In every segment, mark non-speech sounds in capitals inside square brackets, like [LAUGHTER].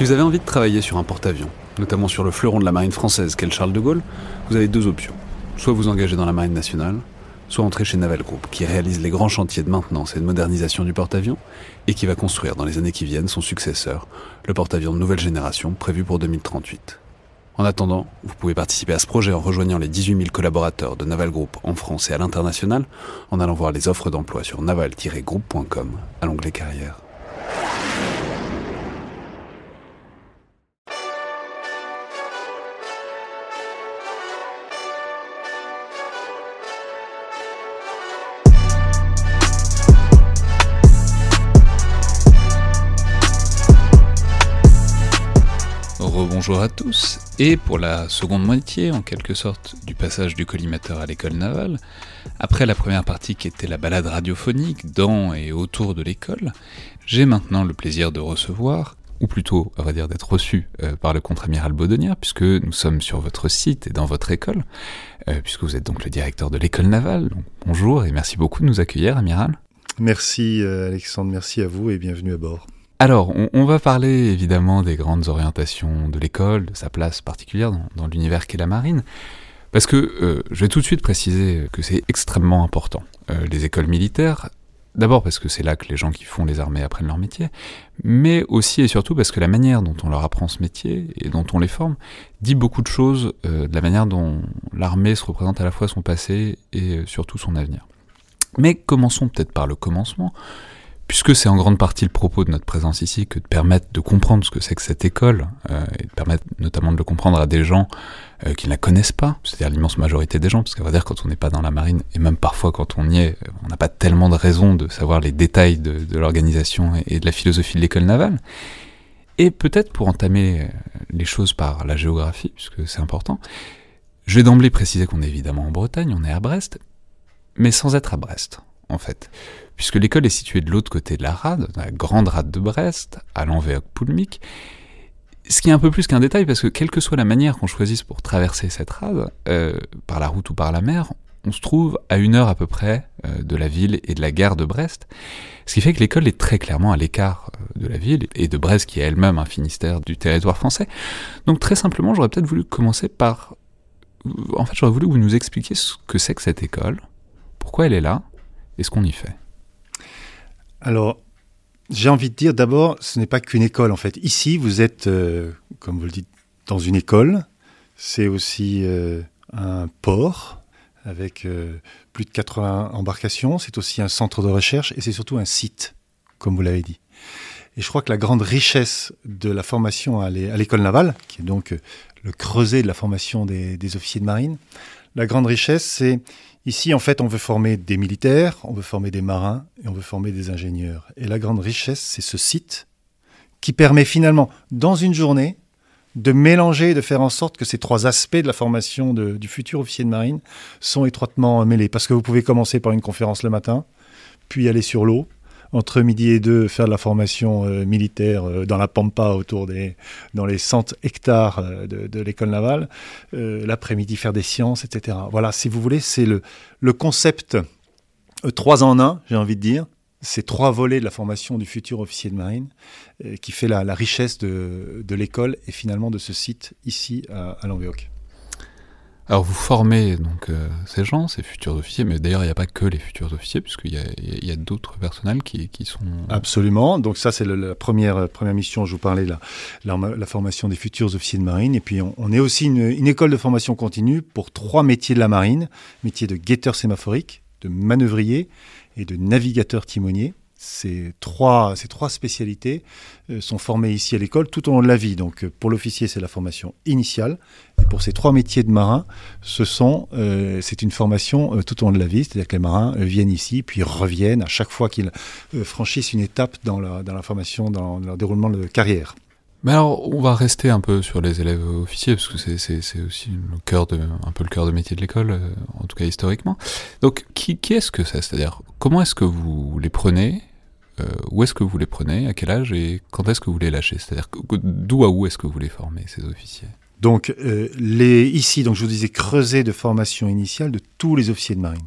Si vous avez envie de travailler sur un porte-avions, notamment sur le fleuron de la marine française qu'est le Charles de Gaulle, vous avez deux options. Soit vous engagez dans la marine nationale, soit entrer chez Naval Group, qui réalise les grands chantiers de maintenance et de modernisation du porte-avions, et qui va construire dans les années qui viennent son successeur, le porte-avions de nouvelle génération prévu pour 2038. En attendant, vous pouvez participer à ce projet en rejoignant les 18 000 collaborateurs de Naval Group en France et à l'international, en allant voir les offres d'emploi sur naval-group.com à l'onglet carrière. Rebonjour à tous, et pour la seconde moitié, en quelque sorte, du passage du collimateur à l'école navale, après la première partie qui était la balade radiophonique dans et autour de l'école, j'ai maintenant le plaisir de recevoir, ou plutôt, à vrai dire, d'être reçu euh, par le contre-amiral Baudonnière, puisque nous sommes sur votre site et dans votre école, euh, puisque vous êtes donc le directeur de l'école navale. Bonjour et merci beaucoup de nous accueillir, amiral. Merci euh, Alexandre, merci à vous et bienvenue à bord. Alors, on, va parler évidemment des grandes orientations de l'école, de sa place particulière dans, l'univers qu'est la marine, parce que euh, je vais tout de suite préciser que c'est extrêmement important. Euh, les écoles militaires, d'abord parce que c'est là que les gens qui font les armées apprennent leur métier, mais aussi et surtout parce que la manière dont on leur apprend ce métier et dont on les forme dit beaucoup de choses euh, de la manière dont l'armée se représente à la fois son passé et surtout son avenir. Mais commençons peut-être par le commencement puisque c'est en grande partie le propos de notre présence ici que de permettre de comprendre ce que c'est que cette école, euh, et de permettre notamment de le comprendre à des gens euh, qui ne la connaissent pas, c'est-à-dire l'immense majorité des gens, parce qu'à vrai dire, quand on n'est pas dans la marine, et même parfois quand on y est, on n'a pas tellement de raison de savoir les détails de, l'organisation et, de la philosophie de l'école navale. Et peut-être pour entamer euh, les choses par la géographie, puisque c'est important, je vais d'emblée préciser qu'on est évidemment en Bretagne, on est à Brest, mais sans être à Brest, en fait puisque l'école est située de l'autre côté de la rade, la grande rade de Brest, à l'Anvéoc-Poulmic. Ce qui est un peu plus qu'un détail, parce que quelle que soit la manière qu'on choisisse pour traverser cette rade, euh, par la route ou par la mer, on se trouve à une heure à peu près euh, de la ville et de la gare de Brest, ce qui fait que l'école est très clairement à l'écart euh, de la ville et de Brest qui est elle-même un Finistère du territoire français. Donc très simplement, j'aurais peut-être voulu commencer par... En fait, j'aurais voulu que vous nous expliquiez ce que c'est que cette école, pourquoi elle est là et ce qu'on y fait. Alors, j'ai envie de dire d'abord, ce n'est pas qu'une école en fait. Ici, vous êtes, euh, comme vous le dites, dans une école. C'est aussi euh, un port avec euh, plus de 80 embarcations. C'est aussi un centre de recherche et c'est surtout un site, comme vous l'avez dit. Et je crois que la grande richesse de la formation à l'école navale, qui est donc le creuset de la formation des, des officiers de marine, la grande richesse, c'est Ici, en fait, on veut former des militaires, on veut former des marins et on veut former des ingénieurs. Et la grande richesse, c'est ce site qui permet finalement, dans une journée, de mélanger, de faire en sorte que ces trois aspects de la formation du futur officier de marine sont étroitement mêlés. Parce que vous pouvez commencer par une conférence le matin, puis aller sur l'eau, entre midi et deux, faire de la formation euh, militaire euh, dans la pampa autour des, dans les 100 hectares euh, de, l'école navale, l'après-midi faire des sciences, etc. Voilà, si vous voulez, c'est le, le concept trois en un, j'ai envie de dire, ces trois volets de la formation du futur officier de marine qui fait la, richesse de, de l'école et finalement de ce site ici à, à alors vous formez donc euh, ces gens, ces futurs officiers, mais d'ailleurs il n'y a pas que les futurs officiers, puisqu'il y a, a d'autres personnels qui, qui, sont... Absolument, donc ça c'est la première, première mission, je vous parlais, la, la, formation des futurs officiers de marine, et puis on, est aussi une, une, école de formation continue pour trois métiers de la marine, métier de guetteur sémaphorique, de manœuvrier et de navigateur timonier. Ces trois, spécialités euh, sont formées ici à l'école tout au long de la vie. Donc euh, pour l'officier, c'est la formation initiale. Et pour ces trois métiers de marin, euh, c'est une formation tout au long de la vie. C'est-à-dire que les marins viennent ici, puis reviennent à chaque fois qu'ils franchissent une étape dans la, formation, dans leur déroulement de carrière. Mais alors, on va rester un peu sur les élèves officiers, parce que c'est aussi le cœur un peu le cœur de métier de l'école, en tout cas historiquement. Donc, qui, qui est-ce que c'est? C'est-à-dire, comment est-ce que vous les prenez? Où est-ce que vous les prenez, à quel âge et quand est-ce que vous les lâchez? C'est-à-dire d'où à où est-ce que vous les formez, ces officiers? Donc euh, les, ici, donc je vous disais, creuset de formation initiale de tous les officiers de marine.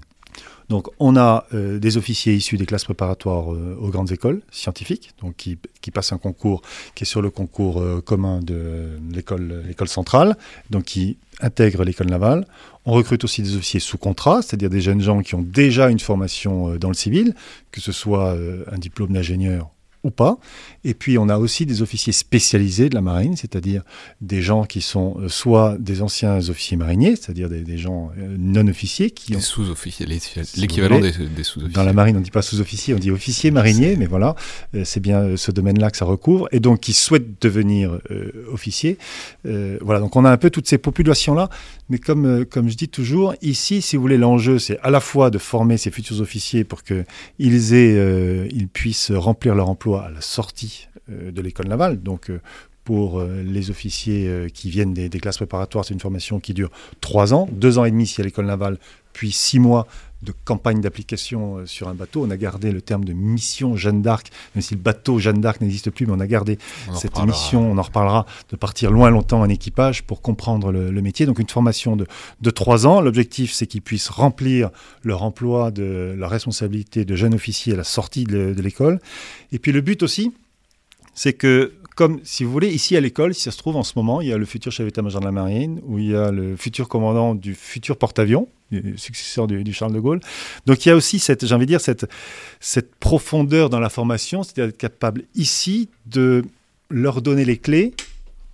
Donc on a euh, des officiers issus des classes préparatoires euh, aux grandes écoles scientifiques, qui, passent un concours qui est sur le concours euh, commun de l'école, l'école centrale, donc qui intègrent l'école navale. On recrute aussi des officiers sous contrat, c'est-à-dire des jeunes gens qui ont déjà une formation dans le civil, que ce soit un diplôme d'ingénieur ou pas. Et puis on a aussi des officiers spécialisés de la marine, c'est-à-dire des gens qui sont euh, soit des anciens officiers mariniers, c'est-à-dire des, gens euh, non officiers qui des sous-officiers, l'équivalent des, sous-officiers. Dans la marine, on ne dit pas sous-officier, on dit officier marinier, mais voilà, euh, c'est bien ce domaine-là que ça recouvre, et donc qui souhaitent devenir officiers. voilà, donc on a un peu toutes ces populations-là, mais comme, comme je dis toujours, ici, si vous voulez, l'enjeu, c'est à la fois de former ces futurs officiers pour qu'ils ils puissent remplir leur emploi à la sortie euh, de l'école navale. Donc, euh, pour euh, les officiers qui viennent des, classes préparatoires, c'est une formation qui dure trois ans, deux ans et demi si à l'école navale, puis six mois de campagne d'application sur un bateau. On a gardé le terme de mission Jeanne d'Arc, même si le bateau Jeanne d'Arc n'existe plus, mais on a gardé cette mission, on en reparlera, de partir loin longtemps en équipage pour comprendre le, métier. Donc une formation de, de trois ans. L'objectif, c'est qu'ils puissent remplir leur emploi, de leur responsabilité de jeune officier à la sortie de l'école. Et puis le but aussi, c'est que comme, si vous voulez, ici à l'école, si ça se trouve en ce moment, il y a le futur chef d'état-major de la marine, ou il y a le futur commandant du futur porte-avions, successeur du, Charles de Gaulle. Donc il y a aussi cette, j'ai envie de dire, cette, cette profondeur dans la formation, c'est-à-dire être capable ici de leur donner les clés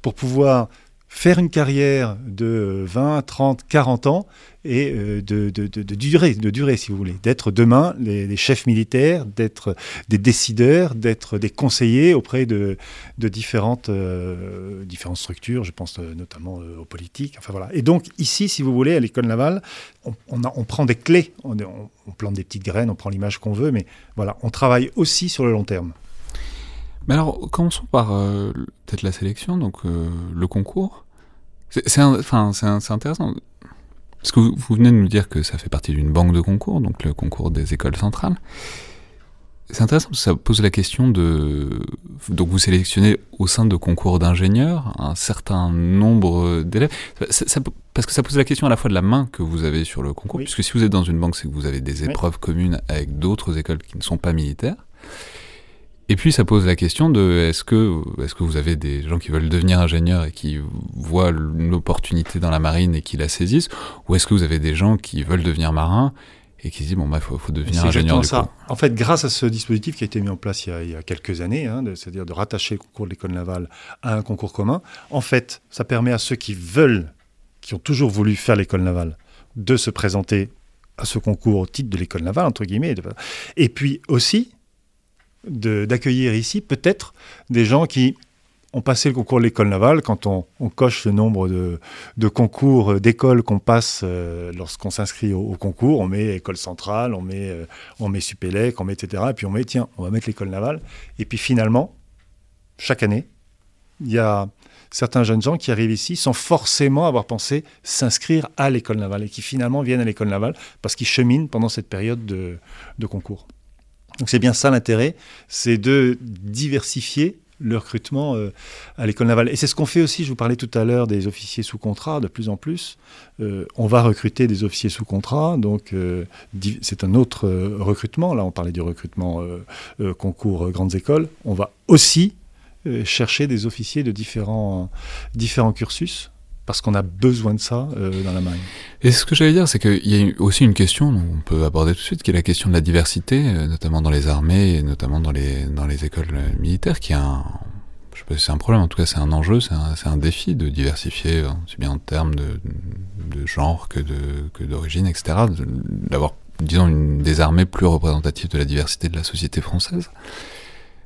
pour pouvoir faire une carrière de 20, 30, 40 ans et euh, de, de, de, durer, de si vous voulez, d'être demain les, chefs militaires, d'être des décideurs, d'être des conseillers auprès de, différentes, euh, différentes structures, je pense euh, notamment aux politiques. Enfin voilà. Et donc ici, si vous voulez, à l'école navale, on, on, prend des clés, on, on plante des petites graines, on prend l'image qu'on veut, mais voilà, on travaille aussi sur le long terme. Mais alors, commençons par euh, peut-être la sélection, donc euh, le concours. C'est intéressant. Parce que vous, venez de nous dire que ça fait partie d'une banque de concours, donc le concours des écoles centrales. C'est intéressant parce que ça pose la question de. Donc vous sélectionnez au sein de concours d'ingénieurs un certain nombre d'élèves. parce que ça pose la question à la fois de la main que vous avez sur le concours, puisque si vous êtes dans une banque, c'est que vous avez des épreuves communes avec d'autres écoles qui ne sont pas militaires. Et puis ça pose la question de est-ce que, est que vous avez des gens qui veulent devenir ingénieurs et qui voient une opportunité dans la marine et qui la saisissent, ou est-ce que vous avez des gens qui veulent devenir marins et qui se disent bon bah faut, faut devenir ingénieur du ça. En fait, grâce à ce dispositif qui a été mis en place il y a, quelques années, hein, c'est-à-dire de rattacher le concours de l'école navale à un concours commun, en fait, ça permet à ceux qui veulent, qui ont toujours voulu faire l'école navale, de se présenter à ce concours au titre de l'école navale entre guillemets, et puis aussi d'accueillir ici peut-être des gens qui ont passé le concours de l'école navale, quand on, coche le nombre de, concours euh, d'écoles qu'on passe euh, lorsqu'on s'inscrit au, concours, on met école centrale, on met, euh, on met Supélec, on met etc. Et puis on met, tiens, on va mettre l'école navale. Et puis finalement, chaque année, il y a certains jeunes gens qui arrivent ici sans forcément avoir pensé s'inscrire à l'école navale et qui finalement viennent à l'école navale parce qu'ils cheminent pendant cette période de concours. Donc c'est bien ça l'intérêt, c'est de diversifier le recrutement euh, à l'école navale. Et c'est ce qu'on fait aussi, je vous parlais tout à l'heure des officiers sous contrat, de plus en plus. Euh, on va recruter des officiers sous contrat, donc euh, c'est un autre recrutement. Là, on parlait du recrutement concours grandes écoles. On va aussi chercher des officiers de différents, différents cursus parce qu'on a besoin de ça euh, dans la marine. Et ce que j'allais dire, c'est qu'il y a aussi une question qu'on peut aborder tout de suite, qui est la question de la diversité, euh, notamment dans les armées et notamment dans les, écoles militaires, qui est un, je sais pas si c'est un problème, en tout cas c'est un enjeu, c'est un, défi de diversifier, euh, aussi bien en termes de, genre que d'origine, etc., d'avoir, disons, des armées plus représentatives de la diversité de la société française.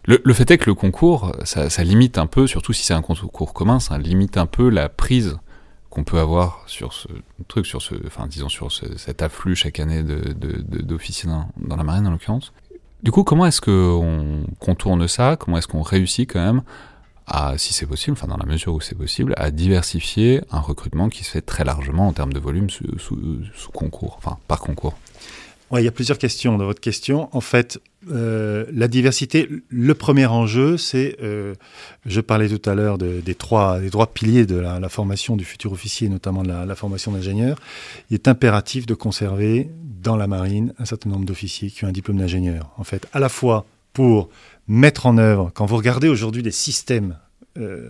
Le, fait est que le concours, ça limite un peu, surtout si c'est un concours commun, ça limite un peu la prise qu'on peut avoir sur ce truc, sur ce, enfin disons sur cet afflux chaque année d'officiers de, de, dans, la marine en l'occurrence. Du coup, comment est-ce qu'on contourne ça? Comment est-ce qu'on réussit quand même à, si c'est possible, enfin dans la mesure où c'est possible, à diversifier un recrutement qui se fait très largement en termes de volume sous, sous, concours, enfin par concours? Ouais, il y a plusieurs questions dans votre question. En fait, euh, la diversité, le premier enjeu, c'est, euh, je parlais tout à l'heure des, trois, des trois piliers de la, formation du futur officier, notamment de la, formation d'ingénieur. Il est impératif de conserver dans la marine un certain nombre d'officiers qui ont un diplôme d'ingénieur. En fait, à la fois pour mettre en œuvre, quand vous regardez aujourd'hui des systèmes euh,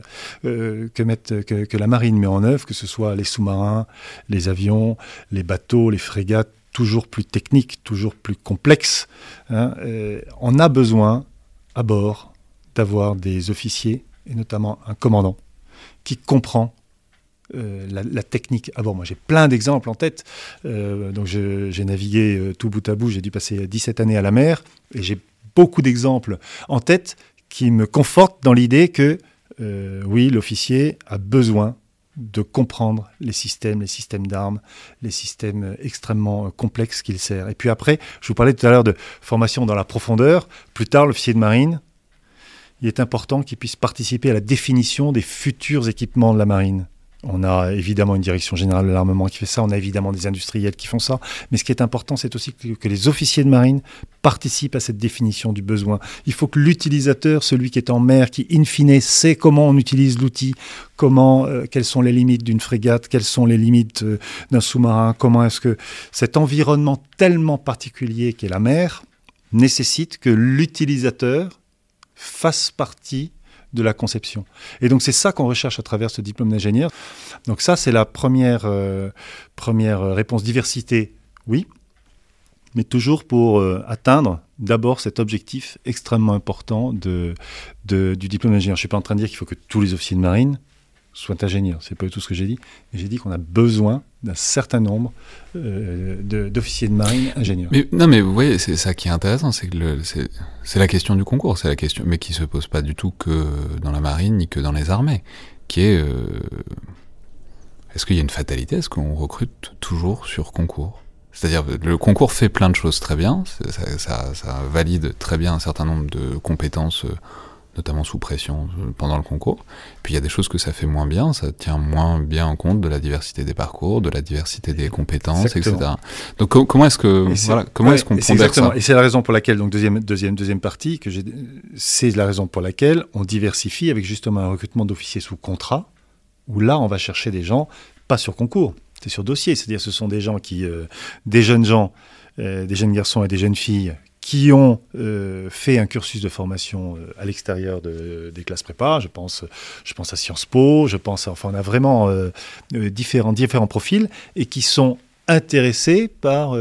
que, la marine met en œuvre, que ce soit les sous-marins, les avions, les bateaux, les frégates, toujours plus techniques, toujours plus complexes. Hein, euh, on a besoin à bord d'avoir des officiers, et notamment un commandant, qui comprend la, technique à bord. Moi, j'ai plein d'exemples en tête. donc, j'ai navigué tout bout à bout. J'ai dû passer 17 années à la mer. Et j'ai beaucoup d'exemples en tête qui me confortent dans l'idée que euh, oui, l'officier a besoin de comprendre les systèmes, les systèmes d'armes, les systèmes extrêmement complexes qu'il sert. Et puis après, je vous parlais tout à l'heure de formation dans la profondeur. Plus tard, l'officier de marine, il est important qu'il puisse participer à la définition des futurs équipements de la marine. On a évidemment une direction générale de l'armement qui fait ça, on a évidemment des industriels qui font ça, mais ce qui est important, c'est aussi que, les officiers de marine participent à cette définition du besoin. Il faut que l'utilisateur, celui qui est en mer, qui in fine sait comment on utilise l'outil, comment, euh, quelles sont les limites d'une frégate, quelles sont les limites euh, d'un sous-marin, comment est-ce que cet environnement tellement particulier qu'est la mer nécessite que l'utilisateur fasse partie de la conception. Et donc c'est ça qu'on recherche à travers ce diplôme d'ingénieur. Donc ça c'est la première, euh, première réponse diversité, oui, mais toujours pour euh, atteindre d'abord cet objectif extrêmement important de, du diplôme d'ingénieur. Je ne suis pas en train de dire qu'il faut que tous les officiers de marine soit ingénieur. C'est pas tout ce que j'ai dit. J'ai dit qu'on a besoin d'un certain nombre euh, d'officiers de, marine ingénieurs. Non, mais vous voyez, c'est ça qui est intéressant, c'est que c'est la question du concours, c'est la question, mais qui se pose pas du tout que dans la marine ni que dans les armées, qui est euh, est-ce qu'il y a une fatalité Est-ce qu'on recrute toujours sur concours? C'est-à-dire, le concours fait plein de choses très bien, ça, valide très bien un certain nombre de compétences euh, notamment sous pression euh, pendant le concours. Puis il y a des choses que ça fait moins bien, ça tient moins bien en compte de la diversité des parcours, de la diversité des compétences, etc. Donc comment est-ce que voilà, comment est-ce qu'on pondère ça Et c'est la raison pour laquelle donc deuxième deuxième deuxième partie que c'est la raison pour laquelle on diversifie avec justement un recrutement d'officiers sous contrat où là on va chercher des gens pas sur concours, c'est sur dossier, c'est-à-dire ce sont des gens qui euh, des jeunes gens euh, des jeunes garçons et des jeunes filles qui ont euh, fait un cursus de formation euh, à l'extérieur de, des classes prépa. Je pense, je pense à Sciences Po, je pense, enfin, on a vraiment euh, différents, différents profils et qui sont intéressés par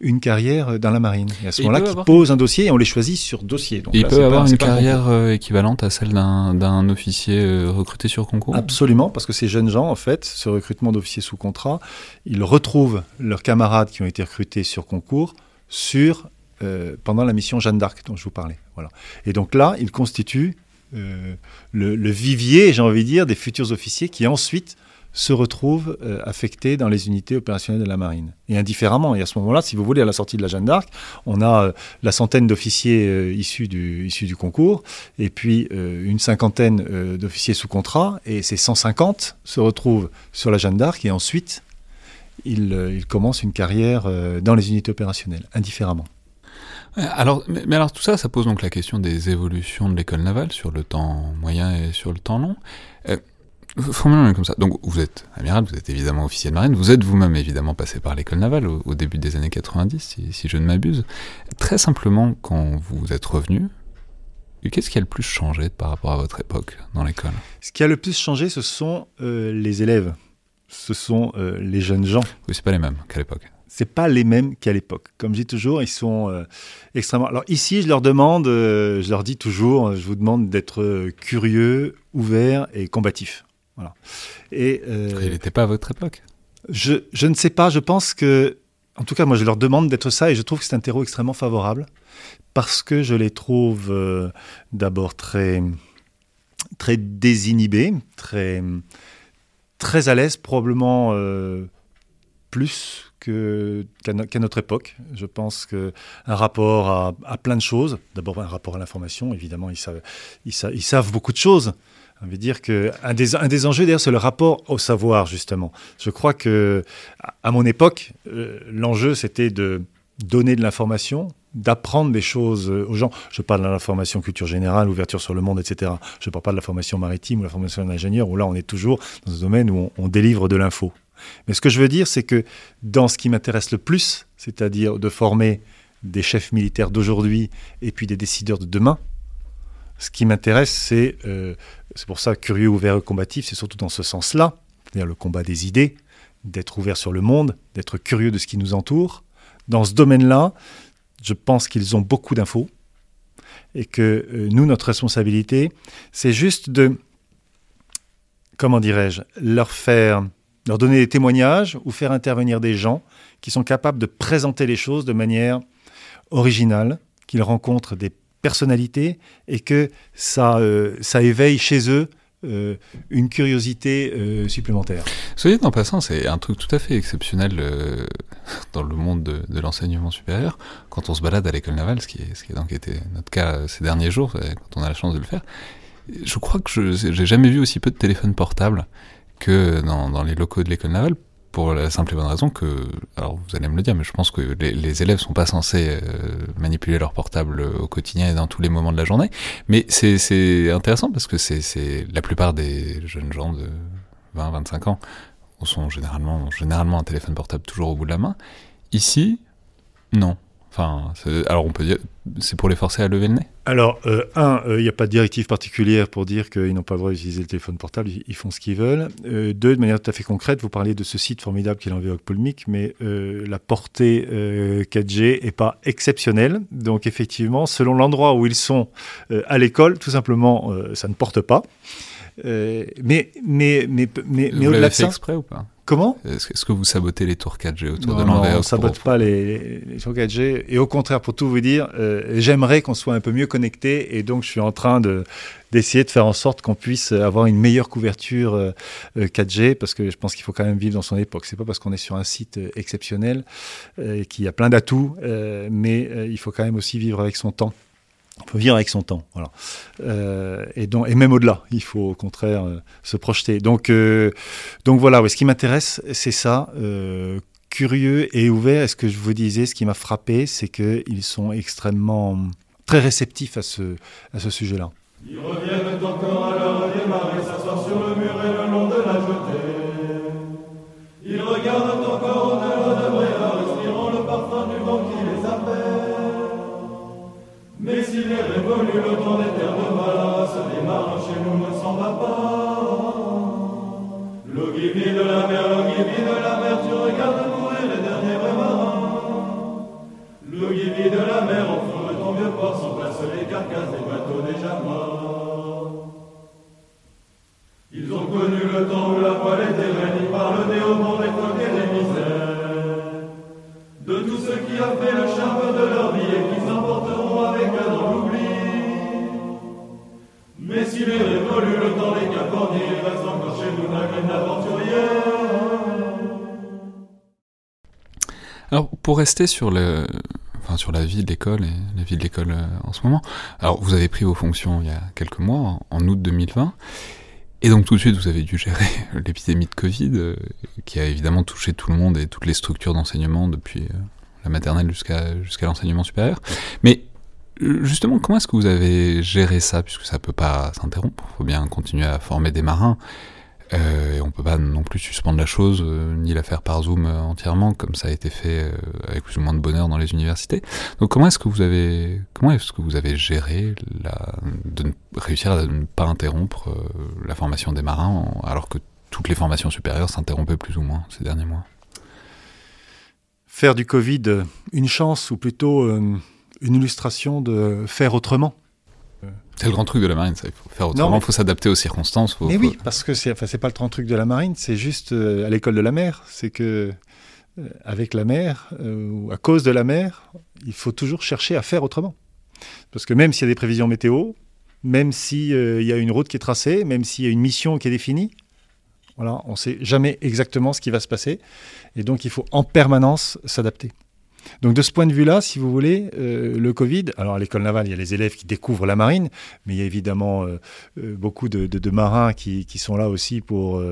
une carrière dans la marine. Et à ce moment-là, qui posent un dossier et on les choisit sur dossier. Donc il peut avoir une carrière équivalente à celle d'un officier recruté sur concours? Absolument, parce que ces jeunes gens, en fait, ce recrutement d'officiers sous contrat, ils retrouvent leurs camarades qui ont été recrutés sur concours sur euh, pendant la mission Jeanne d'Arc dont je vous parlais. Voilà. Et donc là, il constitue euh, le, vivier, j'ai envie de dire, des futurs officiers qui ensuite se retrouvent euh, affectés dans les unités opérationnelles de la marine. Et indifféremment. Et à ce moment-là, si vous voulez, à la sortie de la Jeanne d'Arc, on a la centaine d'officiers issus, du, concours, et puis une cinquantaine d'officiers sous contrat, et ces 150 se retrouvent sur la Jeanne d'Arc, et ensuite, ils commencent une carrière dans les unités opérationnelles, indifféremment. Alors, mais, alors tout ça, ça pose donc la question des évolutions de l'école navale sur le temps moyen et sur le temps long. Euh, comme ça. Donc, vous êtes amiral, vous êtes évidemment officier de marine, vous êtes vous-même évidemment passé par l'école navale au, début des années 90, si, je ne m'abuse. Très simplement, quand vous êtes revenu, qu'est-ce qui a le plus changé par rapport à votre époque dans l'école? Ce qui a le plus changé, ce sont euh, les élèves, ce sont euh, les jeunes gens. Oui, c'est pas les mêmes qu'à l'époque c'est pas les mêmes qu'à l'époque. Comme je dis toujours, ils sont euh, extrêmement. Alors ici, je leur demande, euh, je leur dis toujours, euh, je vous demande d'être curieux, ouvert et combatif. Voilà. Et il n'était pas à votre époque? Je, je ne sais pas. Je pense que, en tout cas, moi, je leur demande d'être ça et je trouve que c'est un terreau extrêmement favorable parce que je les trouve d'abord très très désinhibés, très très à l'aise, probablement plus qu'à notre époque. Je pense qu'un rapport à, plein de choses, d'abord un rapport à l'information, évidemment, ils savent, beaucoup de choses. On veut dire des, un des enjeux, d'ailleurs, c'est le rapport au savoir, justement. Je crois que, à mon époque, euh, l'enjeu, c'était de donner de l'information, d'apprendre des choses aux gens. Je parle de l'information culture générale, ouverture sur le monde, etc. Je ne parle pas de la formation maritime ou la formation d'ingénieur, où là on est toujours dans un domaine où on, délivre de l'info. Mais ce que je veux dire, c'est que dans ce qui m'intéresse le plus, c'est-à-dire de former des chefs militaires d'aujourd'hui et puis des décideurs de demain, ce qui m'intéresse, c'est, euh, c'est pour ça curieux, ouvert et combatif, c'est surtout dans ce sens-là, c'est-à-dire le combat des idées, d'être ouvert sur le monde, d'être curieux de ce qui nous entoure. Dans ce domaine-là, je pense qu'ils ont beaucoup d'infos et que euh, nous, notre responsabilité, c'est juste de, comment dirais-je, leur faire, leur donner des témoignages ou faire intervenir des gens qui sont capables de présenter les choses de manière originale, qu'ils rencontrent des personnalités et que ça, euh, ça éveille chez eux euh, une curiosité euh, supplémentaire. Soyez en passant, c'est un truc tout à fait exceptionnel [LAUGHS] dans le monde de, l'enseignement supérieur. Quand on se balade à l'école navale, ce qui, est, ce qui est donc été notre cas ces derniers jours, quand on a la chance de le faire, je crois que je n'ai jamais vu aussi peu de téléphones portables que dans, les locaux de l'école navale pour la simple et bonne raison que, alors vous allez me le dire, mais je pense que les, les élèves sont pas censés euh, manipuler leur portable au quotidien et dans tous les moments de la journée. Mais c'est intéressant parce que c'est la plupart des jeunes gens de 20, 25 ans sont généralement, généralement un téléphone portable toujours au bout de la main. Ici, non. Enfin, alors on peut dire, c'est pour les forcer à lever le nez? Alors, euh, un, il euh, n'y a pas de directive particulière pour dire qu'ils n'ont pas le droit d'utiliser le téléphone portable, ils, font ce qu'ils veulent. Euh, deux, de manière tout à fait concrète, vous parliez de ce site formidable qui est l'environnement Polmic, mais la portée 4G n'est pas exceptionnelle. Donc, effectivement, selon l'endroit où ils sont à l'école, tout simplement, ça ne porte pas. mais mais, mais, mais, mais au-delà de ça. exprès ou pas? Comment Est-ce que vous sabotez les tours 4G autour de l'envers Non, on ne sabote pas les, tours 4G. Et au contraire, pour tout vous dire, euh, j'aimerais qu'on soit un peu mieux connecté. Et donc, je suis en train de, d'essayer de faire en sorte qu'on puisse avoir une meilleure couverture 4G. Euh, euh, parce que je pense qu'il faut quand même vivre dans son époque. C'est pas parce qu'on est sur un site exceptionnel qu'il y a plein d'atouts, mais il faut quand même aussi vivre avec son temps. Il faut vivre avec son temps, voilà. Euh, et, même au-delà, il faut au contraire euh, se projeter. Donc, euh, donc voilà, ouais, ce qui m'intéresse, c'est ça, curieux et ouvert. Et ce que je vous disais, ce qui m'a frappé, c'est qu'ils sont extrêmement très réceptifs à ce, sujet-là. Ils reviennent encore à leur s'asseoir sur le mur le temps des terres de Valas, les marins chez nous ne s'en va pas. L'eau qui vit de la mer, l'eau qui vit de la mer, tu regardes mourir les derniers vrais marins. L'eau qui vit de la mer, au fond de ton vieux port, sont placés les carcasses des bateaux déjà morts. Ils ont connu le temps où la voile était ils parlent des hauts des coques et des misères. De tout ce qui a fait le charme de leur vie et qu'ils emporteront avec eux dans l'oubli. Mais s'il est révolu le temps des caporniers, il reste encore chez nous la graine d'aventurier. Alors, pour rester sur le, enfin, sur la vie de l'école et la vie de l'école euh, en ce moment. Alors, vous avez pris vos fonctions il y a quelques mois, en août 2020. Et donc tout de suite, vous avez dû gérer [LAUGHS] l'épidémie de Covid, euh, qui a évidemment touché tout le monde et toutes les structures d'enseignement depuis euh, la maternelle jusqu'à jusqu'à l'enseignement supérieur. Mais justement, comment est-ce que vous avez géré ça, puisque ça peut pas s'interrompre? Il faut bien continuer à former des marins. Euh, et on peut pas non plus suspendre la chose, euh, ni la faire par Zoom euh, entièrement, comme ça a été fait avec plus ou moins de bonheur dans les universités. Donc comment est-ce que vous avez, comment est-ce que vous avez géré de réussir à ne pas interrompre la formation des marins, alors que toutes les formations supérieures s'interrompaient plus ou moins ces derniers mois? Faire du Covid une chance, ou plutôt une illustration de faire autrement c'est le grand truc de la marine, ça. Il faut faire autrement, il faut s'adapter aux circonstances. mais oui, parce que c'est enfin, pas le grand truc de la marine, c'est juste euh, à l'école de la mer. C'est que euh, avec la mer, euh, ou à cause de la mer, il faut toujours chercher à faire autrement. Parce que même s'il y a des prévisions météo, même s'il y a une route qui est tracée, même s'il y a une mission qui est définie, voilà, on ne sait jamais exactement ce qui va se passer. Et donc il faut en permanence s'adapter. Donc de ce point de vue-là, si vous voulez, euh, le Covid, alors à l'école navale, il y a les élèves qui découvrent la marine, mais il y a évidemment euh, euh, beaucoup de, marins qui, sont là aussi pour,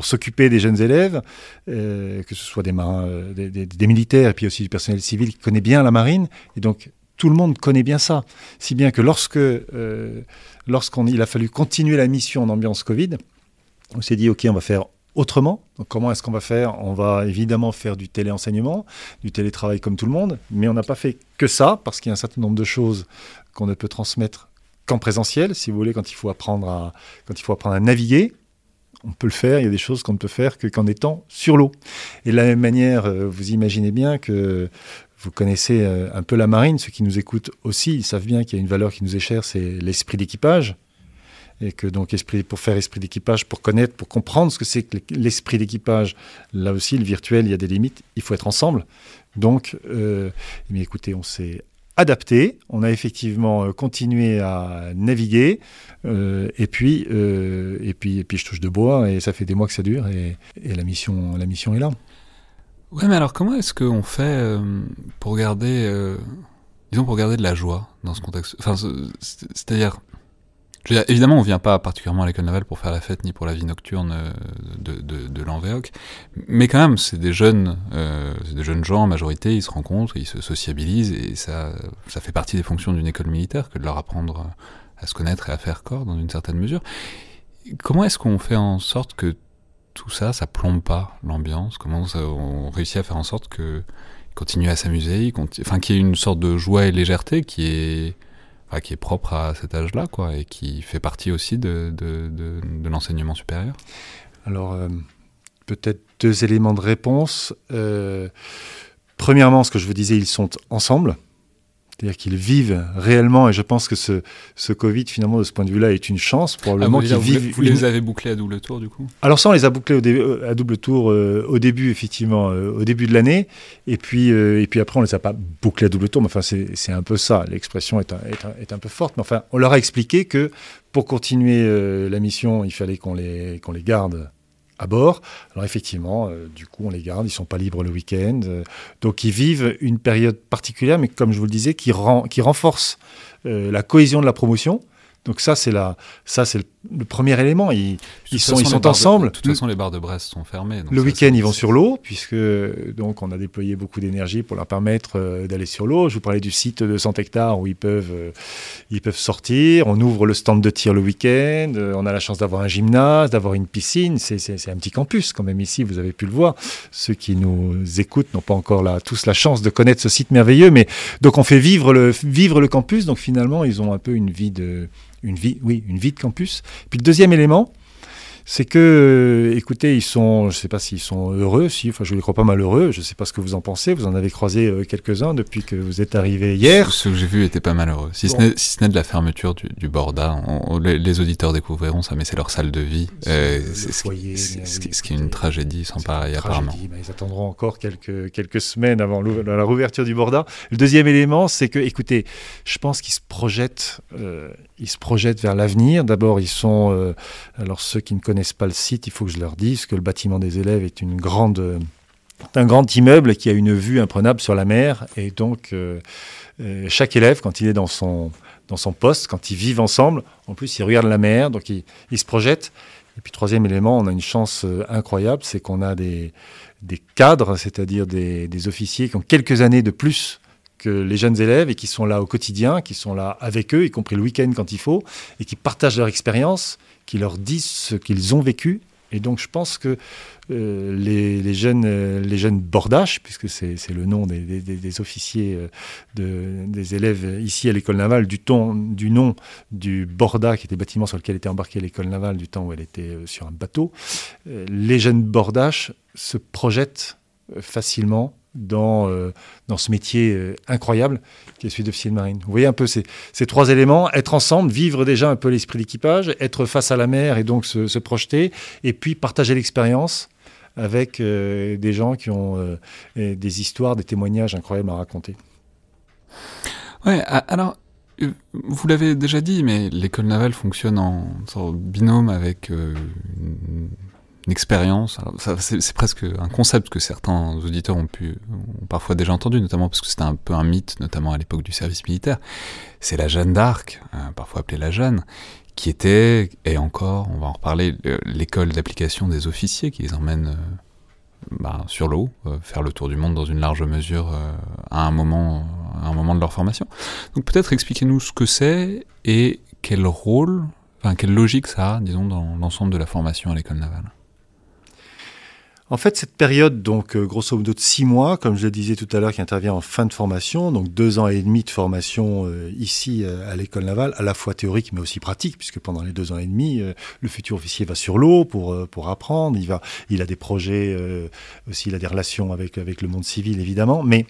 s'occuper des jeunes élèves, que ce soit des marins, des, militaires, et puis aussi du personnel civil qui connaît bien la marine. Et donc tout le monde connaît bien ça. Si bien que lorsque lorsqu'il a fallu continuer la mission en ambiance Covid, on s'est dit, OK, on va faire autrement. Comment est-ce qu'on va faire? On va évidemment faire du téléenseignement, du télétravail comme tout le monde, mais on n'a pas fait que ça, parce qu'il y a un certain nombre de choses qu'on ne peut transmettre qu'en présentiel, si vous voulez, quand il faut apprendre à, quand il faut apprendre à naviguer. On peut le faire, il y a des choses qu'on ne peut faire que qu'en étant sur l'eau. Et de la même manière, euh, vous imaginez bien que vous connaissez euh, un peu la marine, ceux qui nous écoutent aussi, ils savent bien qu'il y a une valeur qui nous est chère, c'est l'esprit d'équipage et que donc pour faire esprit d'équipage, pour connaître, pour comprendre ce que c'est que l'esprit d'équipage, là aussi le virtuel, il y a des limites, il faut être ensemble. Donc, euh, mais écoutez, on s'est adapté, on a effectivement euh, continué à naviguer, euh, et puis et puis et puis je touche de bois et ça fait des mois que ça dure et, et la mission la mission est là. Ouais, mais alors comment est-ce qu'on fait pour garder, disons pour garder de la joie dans ce contexte? Enfin, c'est-à-dire Évidemment, on vient pas particulièrement à l'école navale pour faire la fête ni pour la vie nocturne euh, de, de, mais quand même, c'est des jeunes, euh, des jeunes gens en majorité, ils se rencontrent, ils se sociabilisent, et ça, ça fait partie des fonctions d'une école militaire que de leur apprendre à se connaître et à faire corps dans une certaine mesure. Comment est-ce qu'on fait en sorte que tout ça, ça plombe pas l'ambiance? Comment on réussit à faire en sorte que continue à s'amuser, enfin qu'il y ait une sorte de joie et légèreté qui est qui est propre à cet âge-là, quoi, et qui fait partie aussi de, de l'enseignement supérieur Alors, euh, peut-être deux éléments de réponse. Euh, premièrement, ce que je vous disais, ils sont ensemble. C'est-à-dire qu'ils vivent réellement, et je pense que ce, ce Covid, finalement, de ce point de vue-là, est une chance, probablement ah, qu'ils vivent. Vous, les avez bouclés à double tour, du coup Alors ça, on les a bouclés au à double tour euh, au début, effectivement, euh, au début de l'année, et puis euh, et puis après, on les a pas bouclés à double tour, mais enfin, c'est un peu ça. L'expression est, est, est, un peu forte, mais enfin, on leur a expliqué que pour continuer euh, la mission, il fallait qu'on les qu'on les garde à bord. Alors effectivement, euh, du coup, on les garde, ils sont pas libres le week-end. Euh, donc ils vivent une période particulière, mais comme je vous le disais, qui, renforce euh, la cohésion de la promotion. Donc ça, c'est la, ça c'est le, le, premier élément. Ils, ils sont, ils sont ensemble. De, de, toute façon, les bars de Brest sont fermés. le week-end, ils vont sur l'eau, puisque donc on a déployé beaucoup d'énergie pour leur permettre euh, d'aller sur l'eau. Je vous parlais du site de 100 hectares où ils peuvent, euh, ils peuvent sortir. On ouvre le stand de tir le week-end. Euh, on a la chance d'avoir un gymnase, d'avoir une piscine. C'est un petit campus quand même ici. Vous avez pu le voir. Ceux qui nous écoutent n'ont pas encore la, tous la chance de connaître ce site merveilleux, mais donc on fait vivre le, vivre le campus. Donc finalement, ils ont un peu une vie de une vie, oui, une vie de campus. Puis le deuxième élément, c'est que, écoutez, ils sont, je ne sais pas s'ils sont heureux, si, enfin, je les crois pas malheureux, je ne sais pas ce que vous en pensez, vous en avez croisé euh, quelques-uns depuis que vous êtes arrivé hier. Ce, que j'ai vu était pas malheureux, si, bon. ce n'est de la fermeture du, du Borda, on, on, les, les, auditeurs découvriront ça, mais c'est leur salle de vie, euh, c'est ce, qui est une tragédie sans pareil apparemment. Ben, ils attendront encore quelques, quelques semaines avant la rouverture du Borda. Le deuxième élément, c'est que, écoutez, je pense qu'ils se projettent, euh, ils se projettent vers l'avenir. D'abord, ils sont, euh, alors ceux qui ne connaissent pas le site, il faut que je leur dise que le bâtiment des élèves est grande, un grand immeuble qui a une vue imprenable sur la mer. Et donc, euh, euh, chaque élève, quand il est dans son, poste, quand ils vivent ensemble, en plus, ils regardent la mer, donc ils, se projettent. Et puis, troisième élément, on a une chance euh, incroyable, c'est qu'on a des, des cadres, c'est-à-dire des, des officiers qui ont quelques années de plus que les jeunes élèves et qui sont là au quotidien, qui sont là avec eux, y compris le week-end quand il faut, et qui partagent leur expérience, qui leur disent ce qu'ils ont vécu. Et donc je pense que euh, les, jeunes, euh, les jeunes bordaches, puisque c'est le nom des, officiers, euh, de, des élèves ici à l'école navale, du, du nom du borda, qui était le bâtiment sur lequel était embarquée l'école navale du temps où elle était sur un bateau, les jeunes bordaches se projettent facilement dans, euh, dans ce métier euh, incroyable qui est celui d'officier de marine. Vous voyez un peu ces, ces, trois éléments, être ensemble, vivre déjà un peu l'esprit d'équipage, être face à la mer et donc se, projeter, et puis partager l'expérience avec euh, des gens qui ont des histoires, des témoignages incroyables à raconter. Ouais, alors, vous l'avez déjà dit, mais l'école navale fonctionne en, binôme avec expérience. C'est presque un concept que certains auditeurs ont pu ont parfois déjà entendu, notamment parce que c'était un peu un mythe, notamment à l'époque du service militaire. C'est la Jeanne d'Arc, euh, parfois appelée la Jeanne, qui était, et encore, on va en reparler, l'école d'application des officiers qui les emmène euh, bah, sur l'eau, euh, faire le tour du monde dans une large mesure à, un moment, à un moment de leur formation. Donc peut-être expliquez-nous ce que c'est et quel rôle, enfin quelle logique ça a, disons, dans l'ensemble de la formation à l'école navale. En fait, cette période, donc euh, grosso modo de six mois, comme je le disais tout à l'heure, qui intervient en fin de formation, donc deux ans et demi de formation euh, ici euh, à l'école navale, à la fois théorique mais aussi pratique, puisque pendant les deux ans et demi, le futur officier va sur l'eau pour pour apprendre. Il va, il a des projets aussi, il a des relations avec avec le monde civil évidemment, mais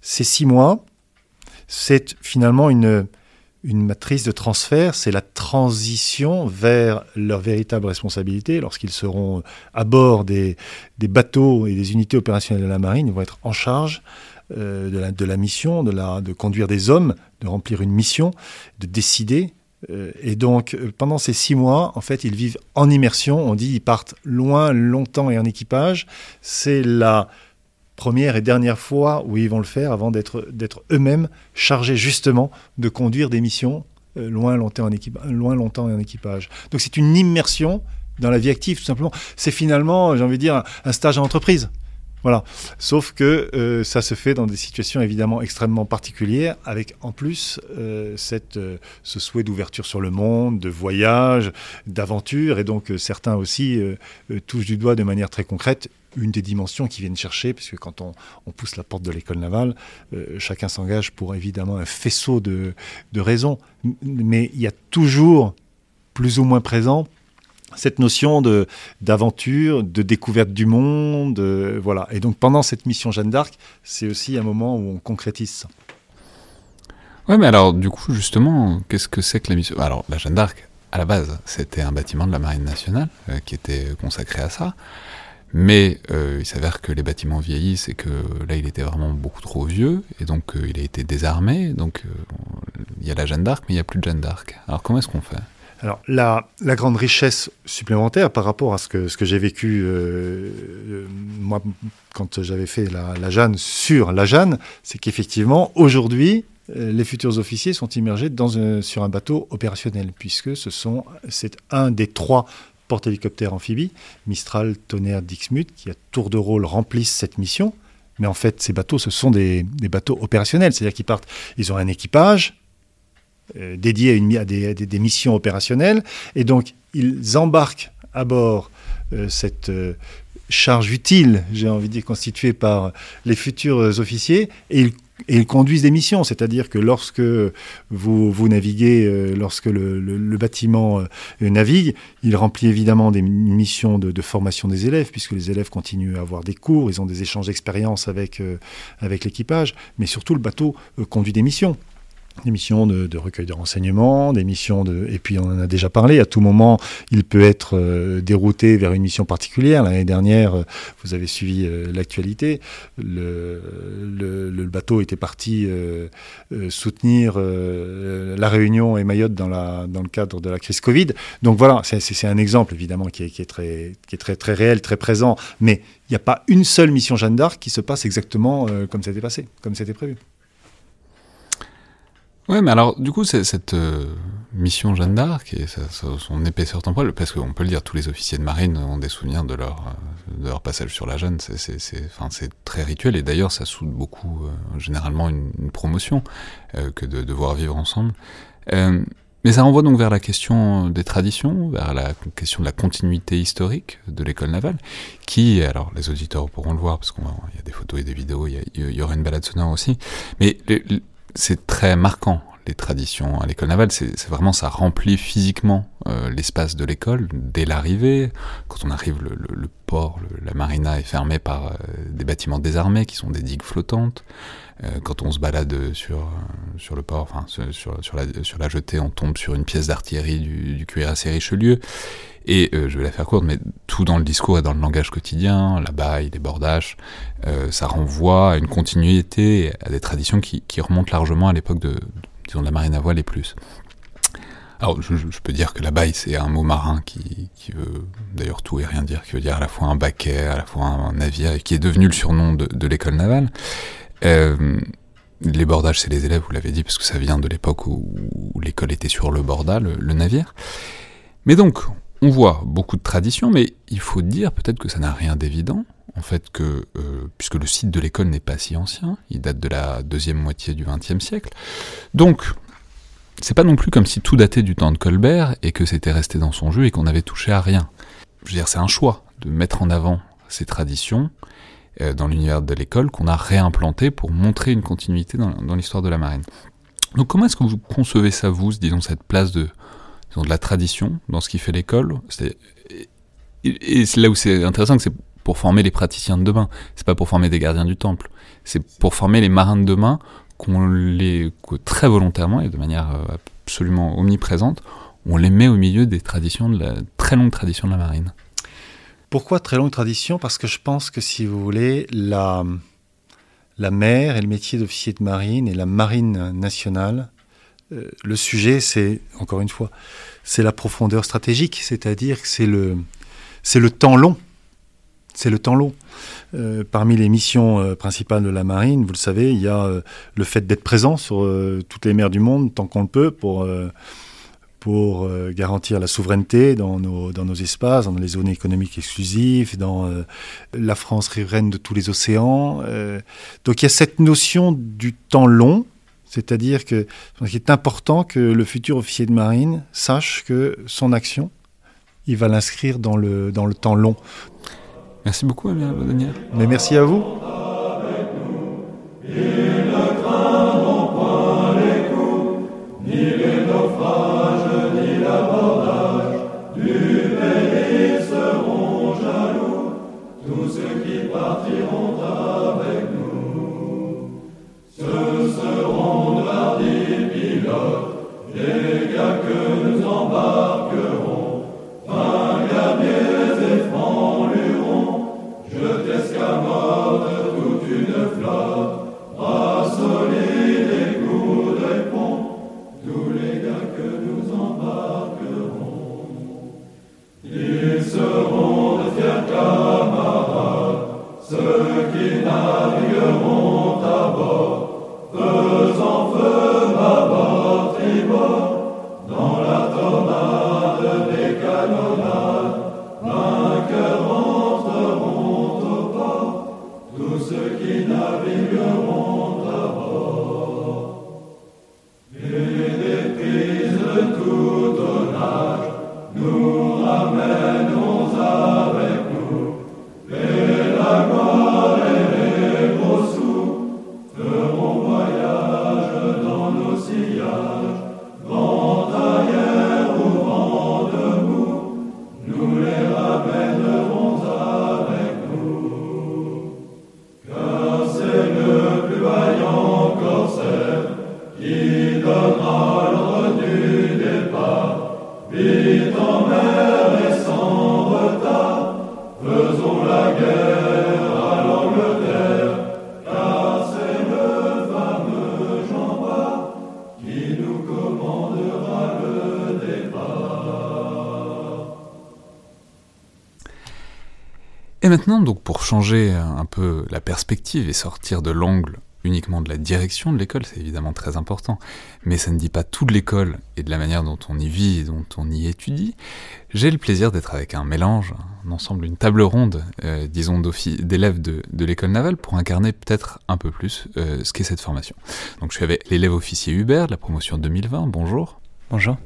ces six mois, c'est finalement une une matrice de transfert, c'est la transition vers leur véritable responsabilité. Lorsqu'ils seront à bord des, bateaux et des unités opérationnelles de la marine, ils vont être en charge euh, de, la, mission, de, de conduire des hommes, de remplir une mission, de décider. Euh, et donc, euh, pendant ces six mois, en fait, ils vivent en immersion. On dit ils partent loin, longtemps et en équipage. C'est la première et dernière fois où ils vont le faire avant d'être eux-mêmes chargés justement de conduire des missions euh, loin, longtemps en loin longtemps en équipage. Donc c'est une immersion dans la vie active tout simplement. C'est finalement, j'ai envie de dire, un stage en entreprise. Voilà. Sauf que euh, ça se fait dans des situations évidemment extrêmement particulières, avec en plus euh, ce souhait d'ouverture sur le monde, de voyage, d'aventure, et donc certains aussi touchent du doigt de manière très concrète une des dimensions qui viennent chercher, puisque quand on, pousse la porte de l'école navale, euh, chacun s'engage pour évidemment un faisceau de, raisons, mais il y a toujours plus ou moins présent cette notion de d'aventure, de découverte du monde, euh, voilà. Et donc pendant cette mission Jeanne d'Arc, c'est aussi un moment où on concrétise ça. Ouais, mais alors du coup justement, qu'est-ce que c'est que la mission? Alors la Jeanne d'Arc, à la base, c'était un bâtiment de la Marine nationale euh, qui était consacré à ça. Mais euh, il s'avère que les bâtiments vieillissent et que là il était vraiment beaucoup trop vieux, et donc euh, il a été désarmé, donc euh, il y a la Jeanne d'Arc, mais il n'y a plus de Jeanne d'Arc. Alors comment est-ce qu'on fait? Alors la, grande richesse supplémentaire par rapport à ce que, ce que j'ai vécu moi quand j'avais fait la, Jeanne sur la Jeanne, c'est qu'effectivement aujourd'hui les futurs officiers sont immergés sur un bateau opérationnel puisque ce c'est un des trois porte-hélicoptères amphibies, Mistral, Tonnerre, Dixmude, qui à tour de rôle remplissent cette mission. Mais en fait, ces bateaux, ce sont des, bateaux opérationnels, c'est-à-dire qu'ils partent, ils ont un équipage euh, dédié à, des, missions opérationnelles, et donc ils embarquent à bord euh, cette euh, charge utile, j'ai envie de dire, constituée par les futurs officiers, et ils et ils conduisent des missions, c'est-à-dire que lorsque vous, vous naviguez, euh, lorsque le, bâtiment euh, navigue, il remplit évidemment des missions de, formation des élèves, puisque les élèves continuent à avoir des cours, ils ont des échanges d'expériences avec, euh, avec l'équipage, mais surtout le bateau conduit des missions des missions de, recueil de renseignements, des missions de... Et puis on en a déjà parlé, à tout moment, il peut être euh, dérouté vers une mission particulière. L'année dernière, euh, vous avez suivi euh, l'actualité, le, bateau était parti soutenir la Réunion et Mayotte dans, le cadre de la crise Covid. Donc voilà, c'est un exemple évidemment qui est, très réel, très présent, mais il n'y a pas une seule mission Jeanne d'Arc qui se passe exactement comme c'était passé, comme c'était prévu. Ouais, mais alors, du coup, cette euh, mission Jeanne d'Arc et son épaisseur temporelle, parce qu'on peut le dire, tous les officiers de marine ont des souvenirs de leur, euh, de leur passage sur la Jeanne, c'est très rituel, et d'ailleurs, ça soude beaucoup, euh, généralement, une, promotion que de devoir vivre ensemble. mais ça renvoie donc vers la question des traditions, vers la question de la continuité historique de l'école navale, qui, alors les auditeurs pourront le voir, parce qu'il y a des photos et des vidéos, il y, aura une balade sonore aussi, mais c'est très marquant les traditions à l'école navale, c'est vraiment ça remplit physiquement euh, l'espace de l'école dès l'arrivée. Quand on arrive, le, port, la marina est fermée par euh, des bâtiments désarmés qui sont des digues flottantes. Euh, quand on se balade sur, le port, enfin sur, sur, la, sur la jetée, on tombe sur une pièce d'artillerie du, du cuirassé Richelieu. Et je vais la faire courte, mais tout dans le discours et dans le langage quotidien, la baille, les bordaches, ça renvoie à une continuité, à des traditions qui, remontent largement à l'époque de, disons, la marine à voile et plus. Alors, je, peux dire que la baille, c'est un mot marin qui, veut d'ailleurs tout et rien dire, qui veut dire à la fois un baquet, à la fois un navire, et qui est devenu le surnom de, l'école navale. Euh, les bordages, c'est les élèves, vous l'avez dit, parce que ça vient de l'époque où, l'école était sur le borda, le, navire. Mais donc, on voit beaucoup de traditions, mais il faut dire peut-être que ça n'a rien d'évident, en fait, que euh, puisque le site de l'école n'est pas si ancien, il date de la deuxième moitié du XXe siècle. Donc, c'est pas non plus comme si tout datait du temps de Colbert et que c'était resté dans son jeu et qu'on avait touché à rien. Je veux dire, c'est un choix de mettre en avant ces traditions euh, dans l'univers de l'école qu'on a réimplanté pour montrer une continuité dans, l'histoire de la marine. Donc comment est-ce que vous concevez ça, vous, disons, cette place de, de la tradition dans ce qui fait l'école. Et, c'est là où c'est intéressant que c'est pour former les praticiens de demain, c'est pas pour former des gardiens du temple, c'est pour former les marins de demain qu'on les, très volontairement et de manière euh, absolument omniprésente, on les met au milieu des traditions de la très longue tradition de la marine. Pourquoi très longue tradition? Parce que je pense que si vous voulez, la, la mer et le métier d'officier de marine et la marine nationale, euh, le sujet, c'est, encore une fois, c'est la profondeur stratégique, c'est-à-dire que c'est le, c'est le temps long. C'est le temps long. Euh, parmi les missions euh, principales de la marine, vous le savez, il y a le fait d'être présent sur toutes les mers du monde tant qu'on le peut pour, pour garantir la souveraineté dans nos, dans nos espaces, dans les zones économiques exclusives, dans la France riveraine de tous les océans. donc il y a cette notion du temps long, c'est-à-dire que qu'il est important que le futur officier de marine sache que son action, il va l'inscrire dans le, dans le temps long. Merci beaucoup, Amir Daniel. Mais merci à vous. Et maintenant, donc, pour changer un peu la perspective et sortir de l'angle uniquement de la direction de l'école, c'est évidemment très important, mais ça ne dit pas tout de l'école et de la manière dont on y vit et dont on y étudie. J'ai le plaisir d'être avec un mélange, un ensemble, une table ronde, euh, disons, d'élèves de, l'école navale pour incarner peut-être un peu plus euh, ce qu'est cette formation. Donc je suis avec l'élève officier Hubert de la promotion 2020, bonjour. Bonjour.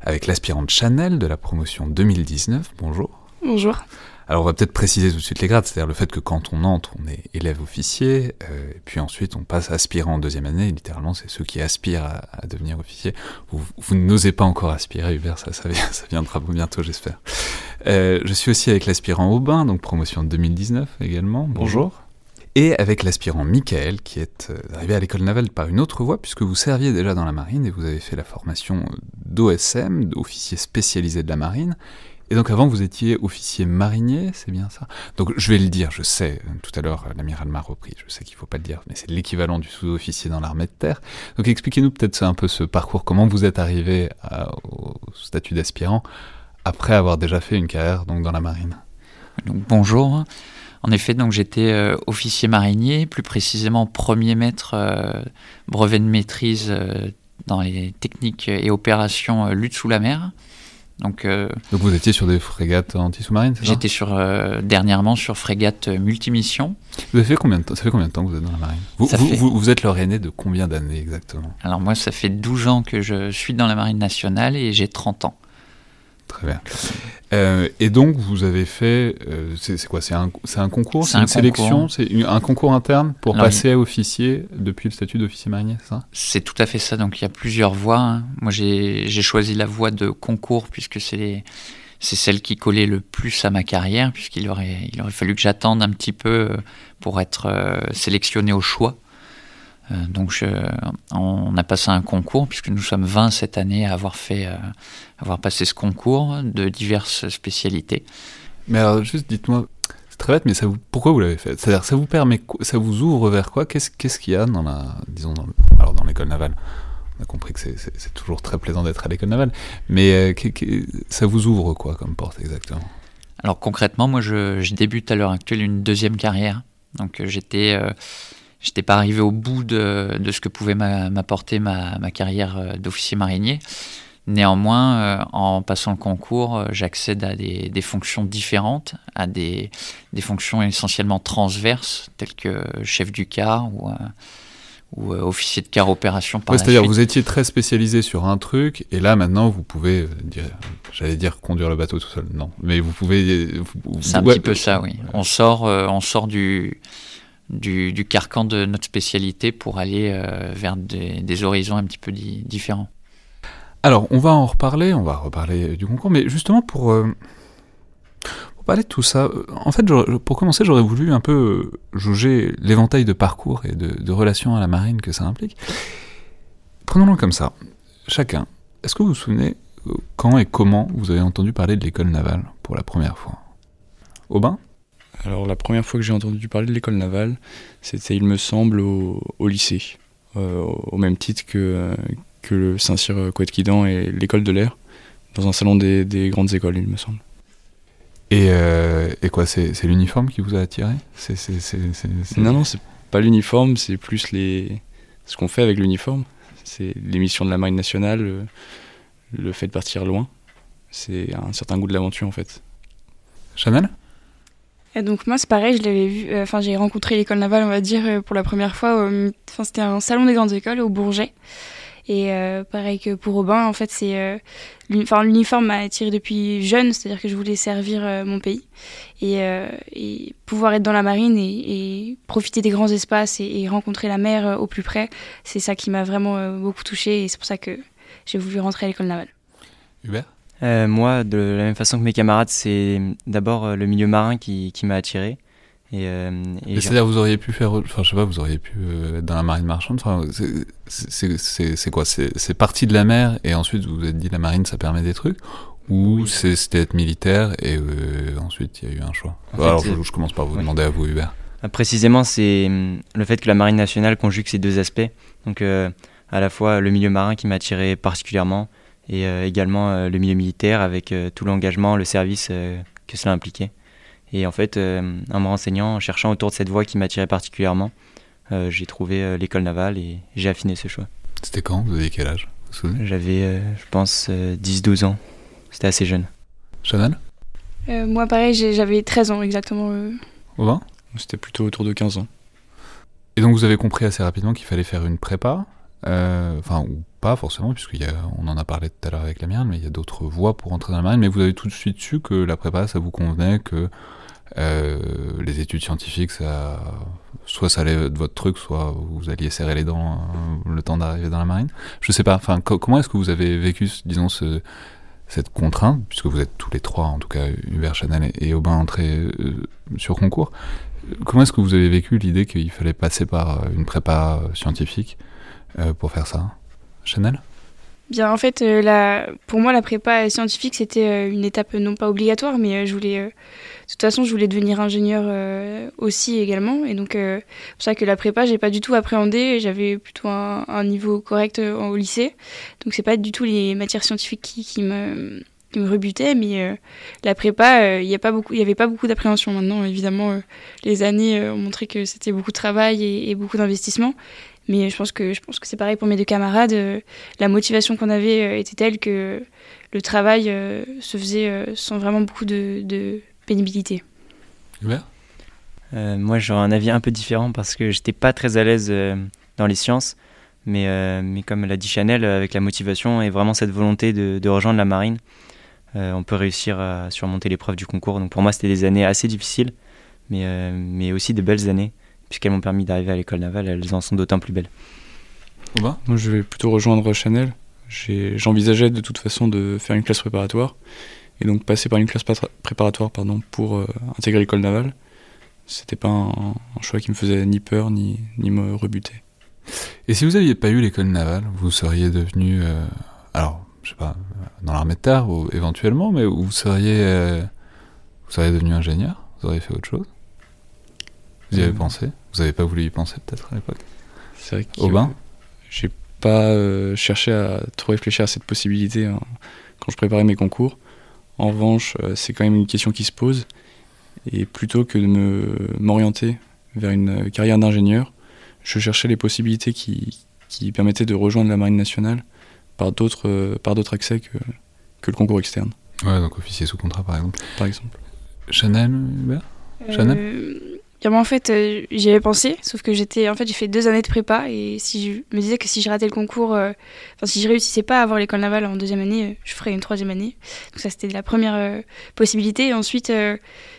Avec l'aspirante Chanel de la promotion 2019, bonjour. Bonjour. Alors on va peut-être préciser tout de suite les grades, c'est-à-dire le fait que quand on entre, on est élève officier, euh, et puis ensuite on passe aspirant en deuxième année, littéralement c'est ceux qui aspirent à, devenir officier. Vous, n'osez pas encore aspirer, Hubert, ça, ça, [LAUGHS] ça viendra bientôt j'espère. Euh, je suis aussi avec l'aspirant Aubin, donc promotion 2019 également, bonjour. Et avec l'aspirant Michael, qui est euh, arrivé à l'école navale par une autre voie, puisque vous serviez déjà dans la marine et vous avez fait la formation d'OSM, d'officier spécialisé de la marine, Et donc avant, vous étiez officier marinier, c'est bien ça? Donc je vais le dire, je sais, tout à l'heure l'amiral m'a repris, je sais qu'il ne faut pas le dire, mais c'est l'équivalent du sous-officier dans l'armée de terre. Donc expliquez-nous peut-être un peu ce parcours, comment vous êtes arrivé au statut d'aspirant après avoir déjà fait une carrière donc, dans la marine? Donc, bonjour. En effet, donc j'étais euh, officier marinier, plus précisément premier maître euh, brevet de maîtrise euh, dans les techniques et opérations lutte sous la mer. Donc, donc vous étiez sur des frégates anti-sous-marines, J'étais sur dernièrement sur frégate multimission. Vous avez fait combien de temps Ça fait combien de temps que vous êtes dans la marine? Vous, vous, vous, êtes leur aîné de combien d'années exactement? Alors moi, ça fait 12 ans que je suis dans la marine nationale et j'ai 30 ans. Très bien. Euh, et donc, vous avez fait, euh, c'est quoi? C'est un, un, concours? C'est une sélection? C'est un concours interne pour passer à officier depuis le statut d'officier marinier, c'est ça? C'est tout à fait ça. Donc, il y a plusieurs voies. Hein. Moi, j'ai choisi la voie de concours puisque c'est c'est celle qui collait le plus à ma carrière, puisqu'il aurait, il aurait fallu que j'attende un petit peu euh, pour être sélectionné au choix. Euh, donc on a passé un concours, puisque nous sommes 20 cette année à avoir, fait, euh, avoir passé ce concours de diverses spécialités. Mais alors juste dites-moi, c'est très bête, mais ça vous, pourquoi vous l'avez fait? C'est-à-dire ça vous permet, ça vous ouvre vers quoi? Qu'est-ce qu'il y a dans la, disons dans, alors dans l'école navale? On a compris que c'est toujours très plaisant d'être à l'école navale, mais euh, ça vous ouvre quoi comme porte exactement? Alors concrètement, moi je, je, débute à l'heure actuelle une deuxième carrière. Donc j'étais j'étais pas arrivé au bout de, de ce que pouvait m'apporter ma, ma, carrière euh, d'officier marinier. Néanmoins, euh, en passant le concours, euh, j'accède à des, des, fonctions différentes, à des, des, fonctions essentiellement transverses, telles que chef du car ou, ou officier de car opération. Ouais, C'est-à-dire, vous étiez très spécialisé sur un truc, et là maintenant, vous pouvez, j'allais dire conduire le bateau tout seul, non, mais vous pouvez. C'est un petit peu ça, oui. On sort, on sort du du, carcan de notre spécialité pour aller euh, vers des, horizons un petit peu différents. Alors, on va en reparler, on va reparler du concours, mais justement pour, euh, parler de tout ça, euh, en fait, pour commencer, j'aurais voulu un peu jauger l'éventail de parcours et de, relations à la marine que ça implique. Prenons-le comme ça. Chacun, est-ce que vous vous souvenez quand et comment vous avez entendu parler de l'école navale pour la première fois? Aubin? Alors la première fois que j'ai entendu parler de l'école navale, c'était, il me semble, au, lycée, euh, au même titre que, que le Saint-Cyr Coëtquidan et l'école de l'air, dans un salon des, grandes écoles, il me semble. Et, euh, et quoi, c'est, l'uniforme qui vous a attiré? Non, non, c'est pas l'uniforme, c'est plus les... ce qu'on fait avec l'uniforme. C'est l'émission de la Marine nationale, le, le fait de partir loin. C'est un certain goût de l'aventure en fait. Chanel? Et donc moi c'est pareil, je l'avais vu, euh, enfin j'ai rencontré l'école navale on va dire euh, pour la première fois, enfin c'était un salon des grandes écoles au Bourget. Et euh, pareil que pour Aubin, en fait c'est, l'uniforme m'a attiré depuis jeune, c'est-à-dire que je voulais servir mon pays et, et, pouvoir être dans la marine et, profiter des grands espaces et, rencontrer la mer au plus près, c'est ça qui m'a vraiment beaucoup touché et c'est pour ça que j'ai voulu rentrer à l'école navale. Hubert? Euh, moi, de la même façon que mes camarades, c'est d'abord euh, le milieu marin qui, qui m'a attiré. Et, euh, c'est-à-dire vous auriez pu faire, enfin je sais pas, vous auriez pu être dans la marine marchande. Enfin, c'est quoi? C'est parti de la mer et ensuite vous vous êtes dit la marine ça permet des trucs? Ou c'était être militaire et ensuite il y a eu un choix? Alors je, je, commence par vous demander à vous Hubert. Précisément, c'est hum, le fait que la marine nationale conjugue ces deux aspects. Donc à la fois le milieu marin qui m'a attiré particulièrement et euh, également euh, le milieu militaire avec euh, tout l'engagement, le service que cela impliquait. Et en fait, en me renseignant, en cherchant autour de cette voie qui m'attirait particulièrement, j'ai trouvé l'école navale et j'ai affiné ce choix. C'était quand? Vous aviez quel âge? J'avais, je pense, 10-12 ans. C'était assez jeune. Chanel? Moi, pareil, j'avais 13 ans exactement. Au C'était plutôt autour de 15 ans. Et donc vous avez compris assez rapidement qu'il fallait faire une prépa euh, enfin, ou pas forcément, puisqu'on en a parlé tout à l'heure avec la mienne, mais il y a d'autres voies pour entrer dans la marine. Mais vous avez tout de suite su que la prépa, ça vous convenait, que euh, les études scientifiques, soit ça allait de votre truc, soit vous alliez serrer les dents euh, le temps d'arriver dans la marine. Je sais pas, enfin, comment est-ce que vous avez vécu, disons, ce, cette contrainte, puisque vous êtes tous les trois, en tout cas Hubert, Chanel et, Aubin, entrés sur concours. Comment est-ce que vous avez vécu l'idée qu'il fallait passer par une prépa scientifique euh, pour faire ça? Chanel? Bien, en fait, euh, pour moi, la prépa scientifique, c'était euh, une étape non pas obligatoire, mais euh, je voulais, de toute façon, je voulais devenir ingénieur aussi également. Et donc, c'est pour ça que la prépa, j'ai pas du tout appréhendé. J'avais plutôt un, niveau correct au lycée. Donc, c'est pas du tout les matières scientifiques qui, me rebutaient, mais la prépa, il n'y a beaucoup, il avait pas beaucoup d'appréhension. Maintenant, évidemment, les années ont montré que c'était beaucoup de travail et, et beaucoup d'investissement. Mais je pense que, je pense que c'est pareil pour mes deux camarades. Euh, la motivation qu'on avait euh, était telle que le travail euh, se faisait sans vraiment beaucoup de, de pénibilité. Moi, j'aurais un avis un peu différent parce que j'étais pas très à l'aise dans les sciences. Mais, mais comme l'a dit Chanel, avec la motivation et vraiment cette volonté de, de rejoindre la marine, on peut réussir à surmonter l'épreuve du concours. Donc pour moi, c'était des années assez difficiles, mais, mais aussi de belles années puisqu'elles m'ont permis d'arriver à l'école navale, elles en sont d'autant plus belles. Moi, je vais plutôt rejoindre Chanel. J'envisageais de toute façon de faire une classe préparatoire, et donc passer par une classe préparatoire pardon, pour euh, intégrer l'école navale. C'était pas un, choix qui me faisait ni peur ni, ni me rebuter. Et si vous n'aviez pas eu l'école navale, vous seriez devenu, euh, alors, je sais pas, dans l'armée de terre ou éventuellement, mais vous seriez, euh, vous seriez devenu ingénieur Vous auriez fait autre chose? Vous y avez pensé? Vous n'avez pas voulu y penser peut-être à l'époque? C'est vrai que Aubin? j'ai pas euh, cherché à trop réfléchir à cette possibilité hein, quand je préparais mes concours. En revanche, euh, c'est quand même une question qui se pose. Et plutôt que de me, m'orienter vers une carrière d'ingénieur, je cherchais les possibilités qui, qui permettaient de rejoindre la Marine nationale par d'autres, euh, par d'autres accès que, que le concours externe. Ouais, donc officier sous contrat par exemple. Par exemple. Chanel, Hubert? Chanel? En fait, euh, j'y avais pensé, sauf que j'étais, en fait, j'ai fait deux années de prépa et si je me disais que si je ratais le concours, euh, enfin, si je réussissais pas à avoir l'école navale en deuxième année, euh, je ferais une troisième année. Donc ça, c'était la première possibilité. Et ensuite,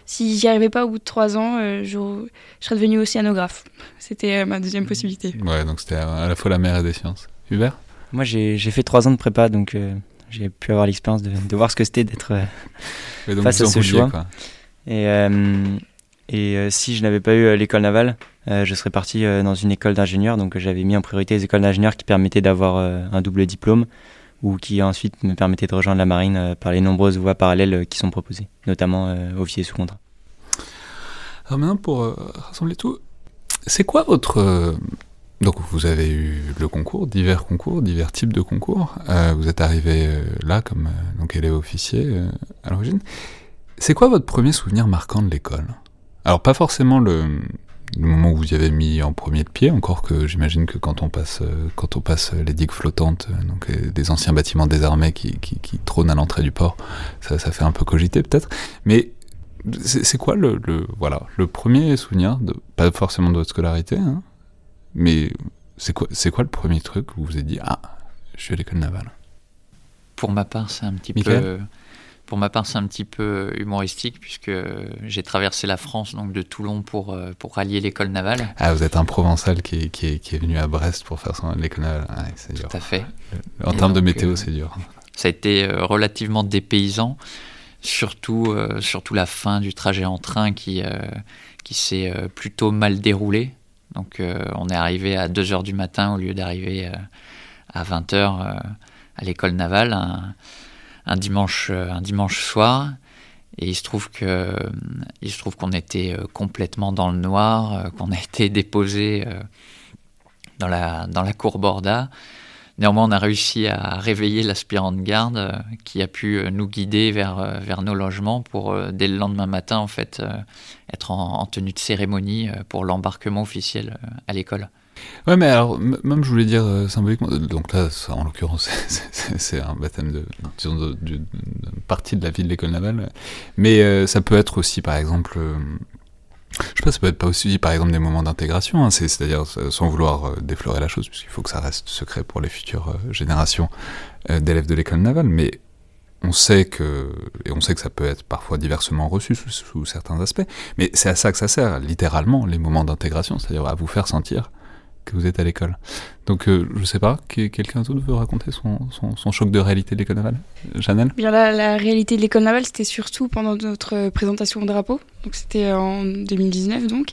si j'y arrivais pas au bout de trois ans, je, je, serais devenue océanographe. C'était ma deuxième possibilité. Ouais, donc c'était à la fois la mère et des sciences. Hubert? Moi, j'ai fait trois ans de prépa, donc j'ai pu avoir l'expérience de, de, voir ce que c'était d'être face à ce choix. Quoi. Et et euh, si je n'avais pas eu euh, l'école navale, euh, je serais parti dans une école d'ingénieur. Donc j'avais mis en priorité les écoles d'ingénieurs qui permettaient d'avoir un double diplôme ou qui ensuite me permettaient de rejoindre la marine par les nombreuses voies parallèles qui sont proposées, notamment officier sous contrat. Alors maintenant, pour rassembler tout, c'est quoi votre... Donc vous avez eu le concours, divers concours, divers types de concours. vous êtes arrivé là comme donc est officier à l'origine. C'est quoi votre premier souvenir marquant de l'école? Alors pas forcément le, moment où vous y avez mis en premier de pied, encore que j'imagine que quand on passe, euh, quand on passe les digues flottantes, euh, donc euh, des anciens bâtiments désarmés qui, qui, qui trônent à l'entrée du port, ça, ça fait un peu cogiter peut-être. Mais c'est quoi le, le, voilà, le premier souvenir, de, pas forcément de votre scolarité, hein, mais c'est quoi, c'est quoi le premier truc où vous vous êtes dit ah, je suis à l'école navale? Pour ma part, c'est un petit peu pour ma part, c'est un petit peu humoristique puisque j'ai traversé la France, donc de Toulon, pour, euh, pour rallier l'école navale. Ah, vous êtes un Provençal qui est, qui est, qui est venu à Brest pour faire son l'école navale. c'est dur. Tout à fait. En termes de météo, euh, c'est dur. Ça a été euh, relativement dépaysant, surtout, surtout la fin du trajet en train qui, qui s'est plutôt mal déroulé. Donc, on est arrivé à 2h du matin au lieu d'arriver à 20h à l'école navale un dimanche, euh, un dimanche soir. Et il se trouve que, il se trouve qu'on était euh, complètement dans le noir, euh, qu'on a [LAUGHS] été déposé dans la, dans la cour Borda. Néanmoins, on a réussi à réveiller l'aspirant de garde qui a pu nous guider vers, vers nos logements pour, dès le lendemain matin, en fait, être en tenue de cérémonie pour l'embarquement officiel à l'école. Ouais, mais alors, même je voulais dire euh, symboliquement, euh, donc là, en l'occurrence, [LAUGHS] c'est un baptême de, partie de la vie de l'école navale, mais euh, ça peut être aussi, par exemple, je sais pas, ça peut être pas aussi, par exemple, des moments d'intégration, hein, c'est-à-dire sans vouloir déflorer la chose, puisqu'il faut que ça reste secret pour les futures générations d'élèves de l'école navale, mais on sait que, et on sait que ça peut être parfois diversement reçu sous certains aspects, mais c'est à ça que ça sert, littéralement, les moments d'intégration, c'est-à-dire à vous faire sentir que vous êtes à l'école. Donc, euh, je sais pas, que- quelqu'un d'autre veut raconter son, choc de réalité de l'école navale? Janelle? Bien la, la réalité de l'école navale, c'était surtout pendant notre présentation au drapeau. Donc c'était en 2019 donc.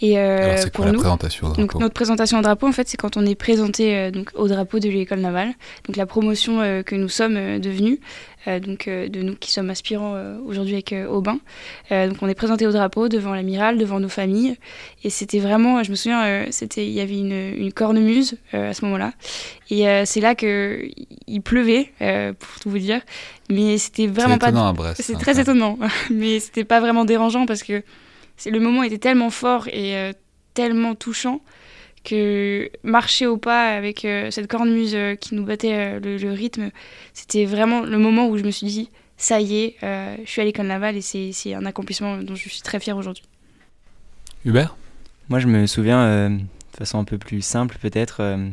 Et euh, Alors, c'est pour quoi la présentation au donc notre présentation au drapeau, en fait, c'est quand on est présenté euh, donc au drapeau de l'école navale. Donc la promotion euh, que nous sommes devenus, donc de nous qui sommes aspirants aujourd'hui avec Aubin. Donc on est présenté au drapeau devant l'amiral, devant nos familles. Et c'était vraiment, je me souviens, c'était il y avait une, une cornemuse à ce moment-là. Et c'est là que il pleuvait, pour tout vous dire. Mais c'était C'est vraiment pas étonnant à Brest. c'est hein, très étonnant, [LAUGHS] mais c'était pas vraiment dérangeant parce que le moment était tellement fort et euh, tellement touchant que marcher au pas avec euh, cette cornemuse euh, qui nous battait euh, le, le rythme, c'était vraiment le moment où je me suis dit ça y est, euh, je suis à l'école navale et c'est c'est un accomplissement dont je suis très fière aujourd'hui. Hubert? Moi, je me souviens, euh, de façon un peu plus simple peut-être, euh,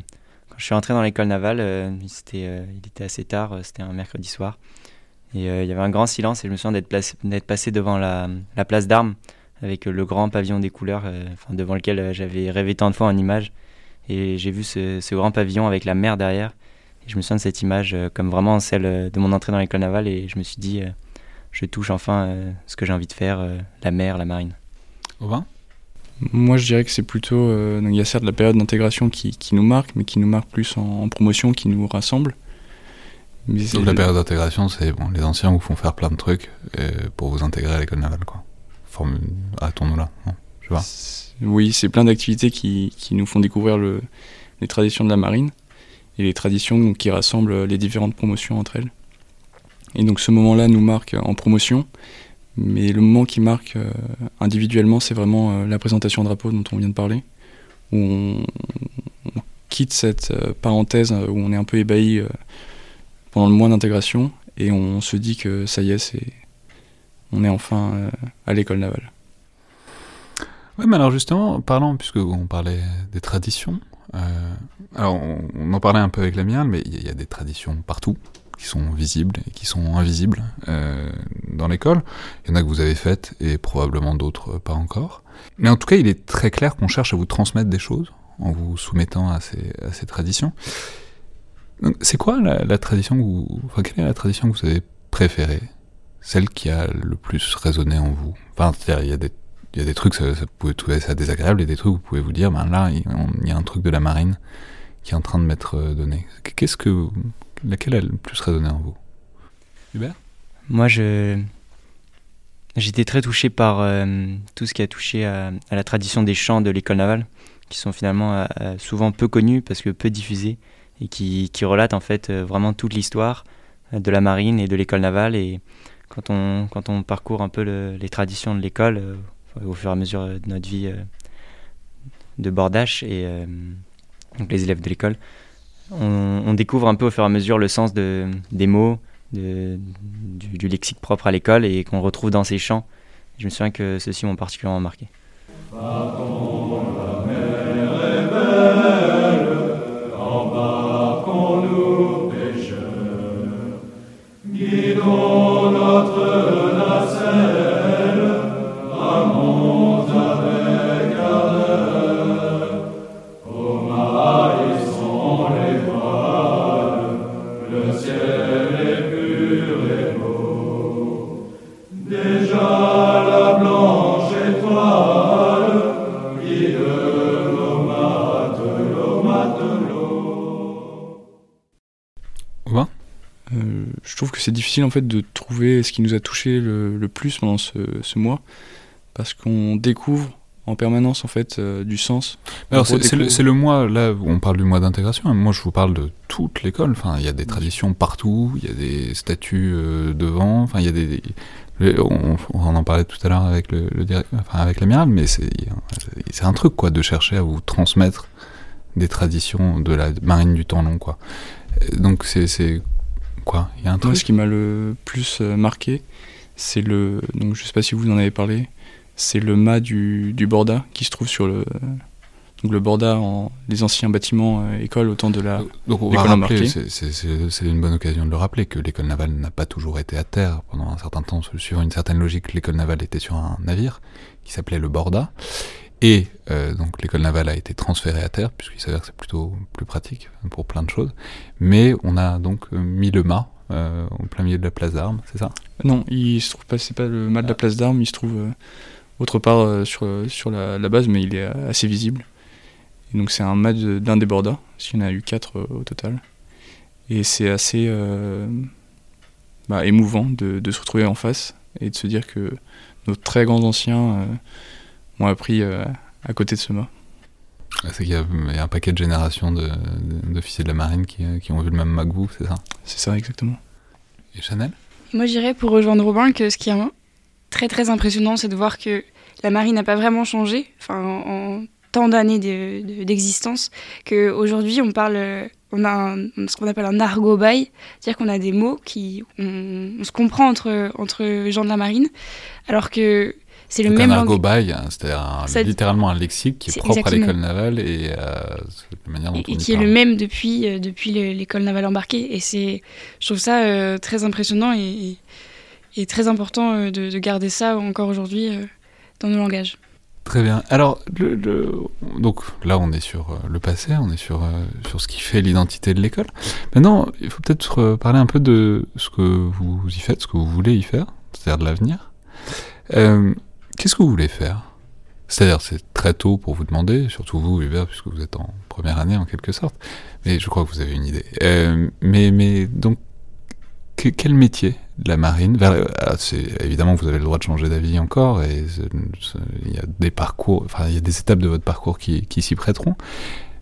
quand je suis entré dans l'école navale, euh, c'était, euh, il était assez tard, euh, c'était un mercredi soir, et euh, il y avait un grand silence, et je me souviens d'être, passé devant la, la place d'armes, avec le grand pavillon des couleurs, euh, enfin, devant lequel euh, j'avais rêvé tant de fois en image, et j'ai vu ce, ce grand pavillon avec la mer derrière, et je me souviens de cette image euh, comme vraiment celle de mon entrée dans l'école navale, et je me suis dit, euh, je touche enfin euh, ce que j'ai envie de faire, euh, la mer, la marine. Aubin? Moi, je dirais que c'est plutôt. euh, donc il y a certes la période d'intégration qui, qui nous marque, mais qui nous marque plus en, en promotion, qui nous rassemble. Mais Donc la période d'intégration, c'est bon, les anciens vous font faire plein de trucs euh, pour vous intégrer à l'école navale, quoi. Forme... Arrêtons-nous là. non je vois. c'est- Oui, c'est plein d'activités qui, qui nous font découvrir le, les traditions de la marine et les traditions qui rassemblent les différentes promotions entre elles. Et donc ce moment-là nous marque en promotion, mais le moment qui marque euh, individuellement, c'est vraiment euh, la présentation en drapeau dont on vient de parler, où on, on quitte cette euh, parenthèse où on est un peu ébahi pendant le mois d'intégration et on se dit que ça y est, c'est, on est enfin euh, à l'école navale. Ouais, mais alors justement, parlant, puisque on parlait des traditions, euh, alors on, en parlait un peu avec l'amiral, mais il y, a- des traditions partout qui sont visibles et qui sont invisibles euh, dans l'école. Il y en a que vous avez faites et probablement d'autres pas encore. Mais en tout cas, il est très clair qu'on cherche à vous transmettre des choses en vous soumettant à ces, traditions. C'est quoi la, la tradition que vous, enfin, quelle est la tradition que vous avez préférée? Celle qui a le plus résonné en vous Enfin, il y a des il y a des trucs, ça, ça pouvez trouver ça désagréable, et des trucs, vous pouvez vous dire, ben là, il y a un truc de la marine qui est en train de m'être euh, donné. Qu'est-ce que, laquelle a le plus résonné en vous? Hubert? Moi, je j'étais très touché par euh, tout ce qui a touché à, la tradition des chants de l'école navale, qui sont finalement euh, souvent peu connus parce que peu diffusés et qui, qui relatent en fait vraiment toute l'histoire de la marine et de l'école navale. Et quand on, parcourt un peu le- les traditions de l'école euh, au fur et à mesure de notre vie euh, de bordage et euh, les élèves de l'école, on, découvre un peu au fur et à mesure le sens de, des mots, du lexique propre à l'école et qu'on retrouve dans ces chants. Je me souviens que ceux-ci m'ont particulièrement marqué. Aubin je trouve que c'est difficile en fait de trouver ce qui nous a touché le, le plus pendant ce, ce mois parce qu'on découvre en permanence en fait euh, du sens. Alors c'est le, mois, là où on parle du mois d'intégration, moi je vous parle de toute l'école, enfin il y a des traditions partout, il y a des statues euh, devant, enfin il y a des... on, on en parlait tout à l'heure avec le, enfin, avec l'amiral, mais c'est c'est un truc quoi de chercher à vous transmettre des traditions de la marine du temps long quoi. Euh, Donc c'est quoi Il y a un Moi, truc ce qui m'a le plus euh, marqué, c'est le. Donc, je sais pas si vous en avez parlé. C'est le mât du, du Borda qui se trouve sur le. Donc, le Borda, en, les anciens bâtiments euh, écoles au temps de la. Donc on va rappeler, c'est une bonne occasion de le rappeler, que l'école navale n'a pas toujours été à terre. Pendant un certain temps, suivant une certaine logique, l'école navale était sur un navire qui s'appelait le Borda. Et donc l'école navale a été transférée à terre, puisqu'il s'avère que c'est plutôt plus pratique pour plein de choses. Mais on a donc mis le mât au plein milieu de la place d'armes, c'est ça? Non, il se trouve pas, c'est pas le mât de la place d'armes, il se trouve autre part sur, sur la, la, base, mais il est assez visible. Et donc c'est un mât d'un des bordas, s'il y en a eu quatre au total. Et c'est assez bah, émouvant de, de, se retrouver en face et de se dire que nos très grands anciens euh, m'ont appris euh, à côté de ce mât. C'est qu'il y, a un paquet de générations d'officiers de, la marine qui, qui, ont vu le même vous, c'est ça? C'est ça, exactement. Et Chanel? Moi, je dirais pour rejoindre Robin que ce qui est très très impressionnant, c'est de voir que la marine n'a pas vraiment changé enfin, en, tant d'années d'existence, qu'aujourd'hui on parle on a ce qu'on appelle un argot bail, c'est-à-dire qu'on a des mots qui on, se comprend entre entre gens de la marine, alors que c'est le même un argot bail, hein, c'est-à-dire littéralement un lexique qui est, propre à l'école navale et euh, la manière dont et qui est le même depuis euh, depuis l'école navale embarquée et c'est je trouve ça euh, très impressionnant et, et, très important de, de, garder ça encore aujourd'hui dans nos langages. Très bien. Alors, le, donc là, on est sur euh, le passé, on est sur, euh, sur ce qui fait l'identité de l'école. Maintenant, il faut peut-être euh, parler un peu de ce que vous y faites, ce que vous voulez y faire, c'est-à-dire de l'avenir. Qu'est-ce que vous voulez faire? C'est-à-dire, c'est très tôt pour vous demander, surtout vous, Hubert, puisque vous êtes en première année en quelque sorte, mais je crois que vous avez une idée. mais, mais donc, quel métier de la marine? Ah, Évidemment, vous avez le droit de changer d'avis encore, et il y a des parcours, enfin, il y a des étapes de votre parcours qui, s'y prêteront.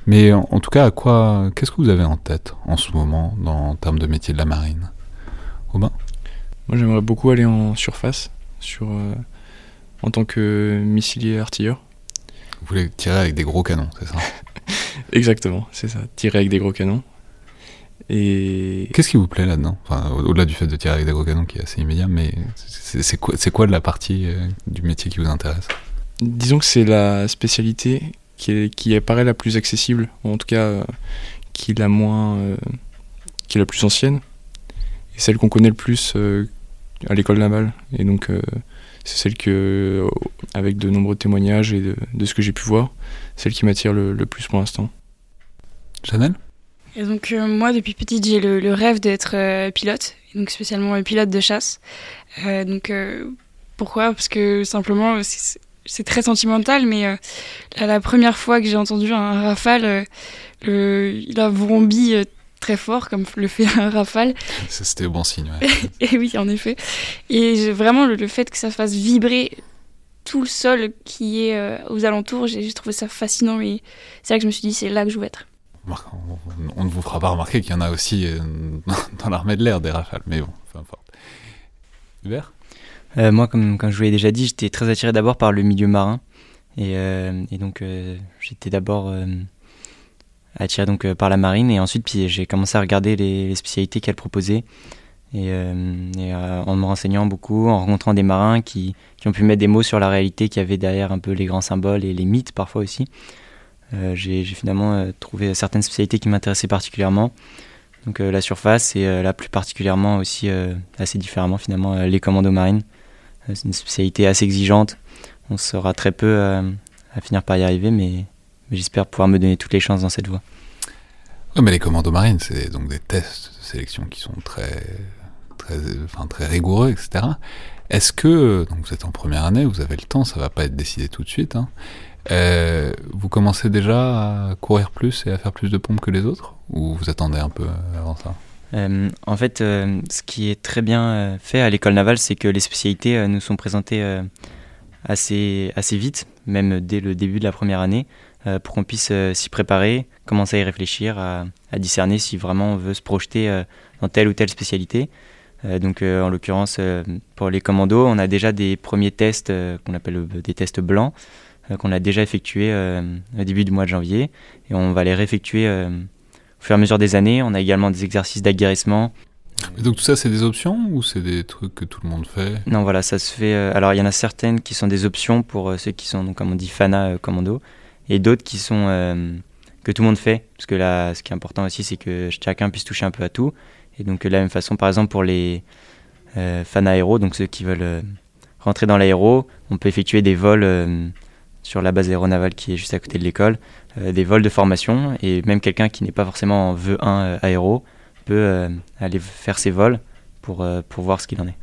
Mais en, tout cas, à quoi, qu'est-ce que vous avez en tête en ce moment en termes de métier de la marine? Robin? Moi, j'aimerais beaucoup aller en surface, sur, euh, en tant que missilier artilleur. Vous voulez tirer avec des gros canons, c'est ça [LAUGHS] Exactement, c'est ça. Tirer avec des gros canons. Et... Qu'est-ce qui vous plaît là-dedans? Enfin, Au-delà du fait de tirer avec des gros canons qui est assez immédiat, mais c'est quoi, quoi la partie euh, du métier qui vous intéresse? Disons que c'est la spécialité qui, est, qui apparaît la plus accessible, ou en tout cas euh, qui est la moins, euh, qui est la plus ancienne, et celle qu'on connaît le plus à l'école navale. Et donc c'est celle que, avec de nombreux témoignages et de, de ce que j'ai pu voir, celle qui m'attire le, le plus pour l'instant. Chanel? Et donc euh, moi depuis petite j'ai le, rêve d'être euh, pilote, donc spécialement pilote de chasse. Euh, donc pourquoi? Parce que simplement c'est très sentimental, mais la première fois que j'ai entendu un rafale, il a vrombi très fort comme le fait un [LAUGHS] rafale. C'était bon signe. Ouais. [LAUGHS] et oui en effet. Et vraiment le, fait que ça fasse vibrer tout le sol qui est aux alentours, j'ai trouvé ça fascinant et c'est là que je me suis dit c'est là que je veux être on ne vous fera pas remarquer qu'il y en a aussi euh, [LAUGHS] dans l'armée de l'air des rafales, mais bon, peu importe. Hubert? Euh, Moi, comme, comme, je vous l'ai déjà dit, j'étais très attiré d'abord par le milieu marin. Et, euh, donc, j'étais d'abord attiré donc, par la marine. Et ensuite, puis, j'ai commencé à regarder les, spécialités qu'elle proposait. Et, en me renseignant beaucoup, en rencontrant des marins qui, qui, ont pu mettre des mots sur la réalité qu'il y avait derrière un peu les grands symboles et les mythes parfois aussi. Euh, j'ai finalement euh, trouvé certaines spécialités qui m'intéressaient particulièrement. Donc euh, la surface et là plus particulièrement aussi assez différemment finalement les commandos marines. c'est une spécialité assez exigeante. On sera très peu à finir par y arriver, mais, j'espère pouvoir me donner toutes les chances dans cette voie. mais les commandos marines, c'est donc des tests de sélection qui sont très, très, enfin, très rigoureux, etc. Est-ce que, donc vous êtes en première année, vous avez le temps, ça va pas être décidé tout de suite, hein, euh, vous commencez déjà à courir plus et à faire plus de pompes que les autres Ou vous attendez un peu avant ça? Euh, En fait, euh, ce qui est très bien fait à l'école navale, c'est que les spécialités nous sont présentées assez, assez vite, même dès le début de la première année, pour qu'on puisse s'y préparer, commencer à y réfléchir, à, à, discerner si vraiment on veut se projeter dans telle ou telle spécialité. donc en l'occurrence, pour les commandos, on a déjà des premiers tests qu'on appelle des tests blancs. Euh, qu'on a déjà effectué euh, au début du mois de janvier et on va les réeffectuer euh, au fur et à mesure des années. On a également des exercices d'aguerrissement. donc tout ça, c'est des options ou c'est des trucs que tout le monde fait? Non, voilà, ça se fait. alors il y en a certaines qui sont des options pour ceux qui sont, donc, comme on dit, FANA commando, et d'autres qui sont que tout le monde fait. Parce que là, ce qui est important aussi, c'est que chacun puisse toucher un peu à tout. Et donc de la même façon, par exemple, pour les FANA aéro, donc ceux qui veulent rentrer dans l'aéro, on peut effectuer des vols sur la base aéronavale qui est juste à côté de l'école, des vols de formation. Et même quelqu'un qui n'est pas forcément en vœu 1 aéro peut aller faire ses vols pour, pour voir ce qu'il en est.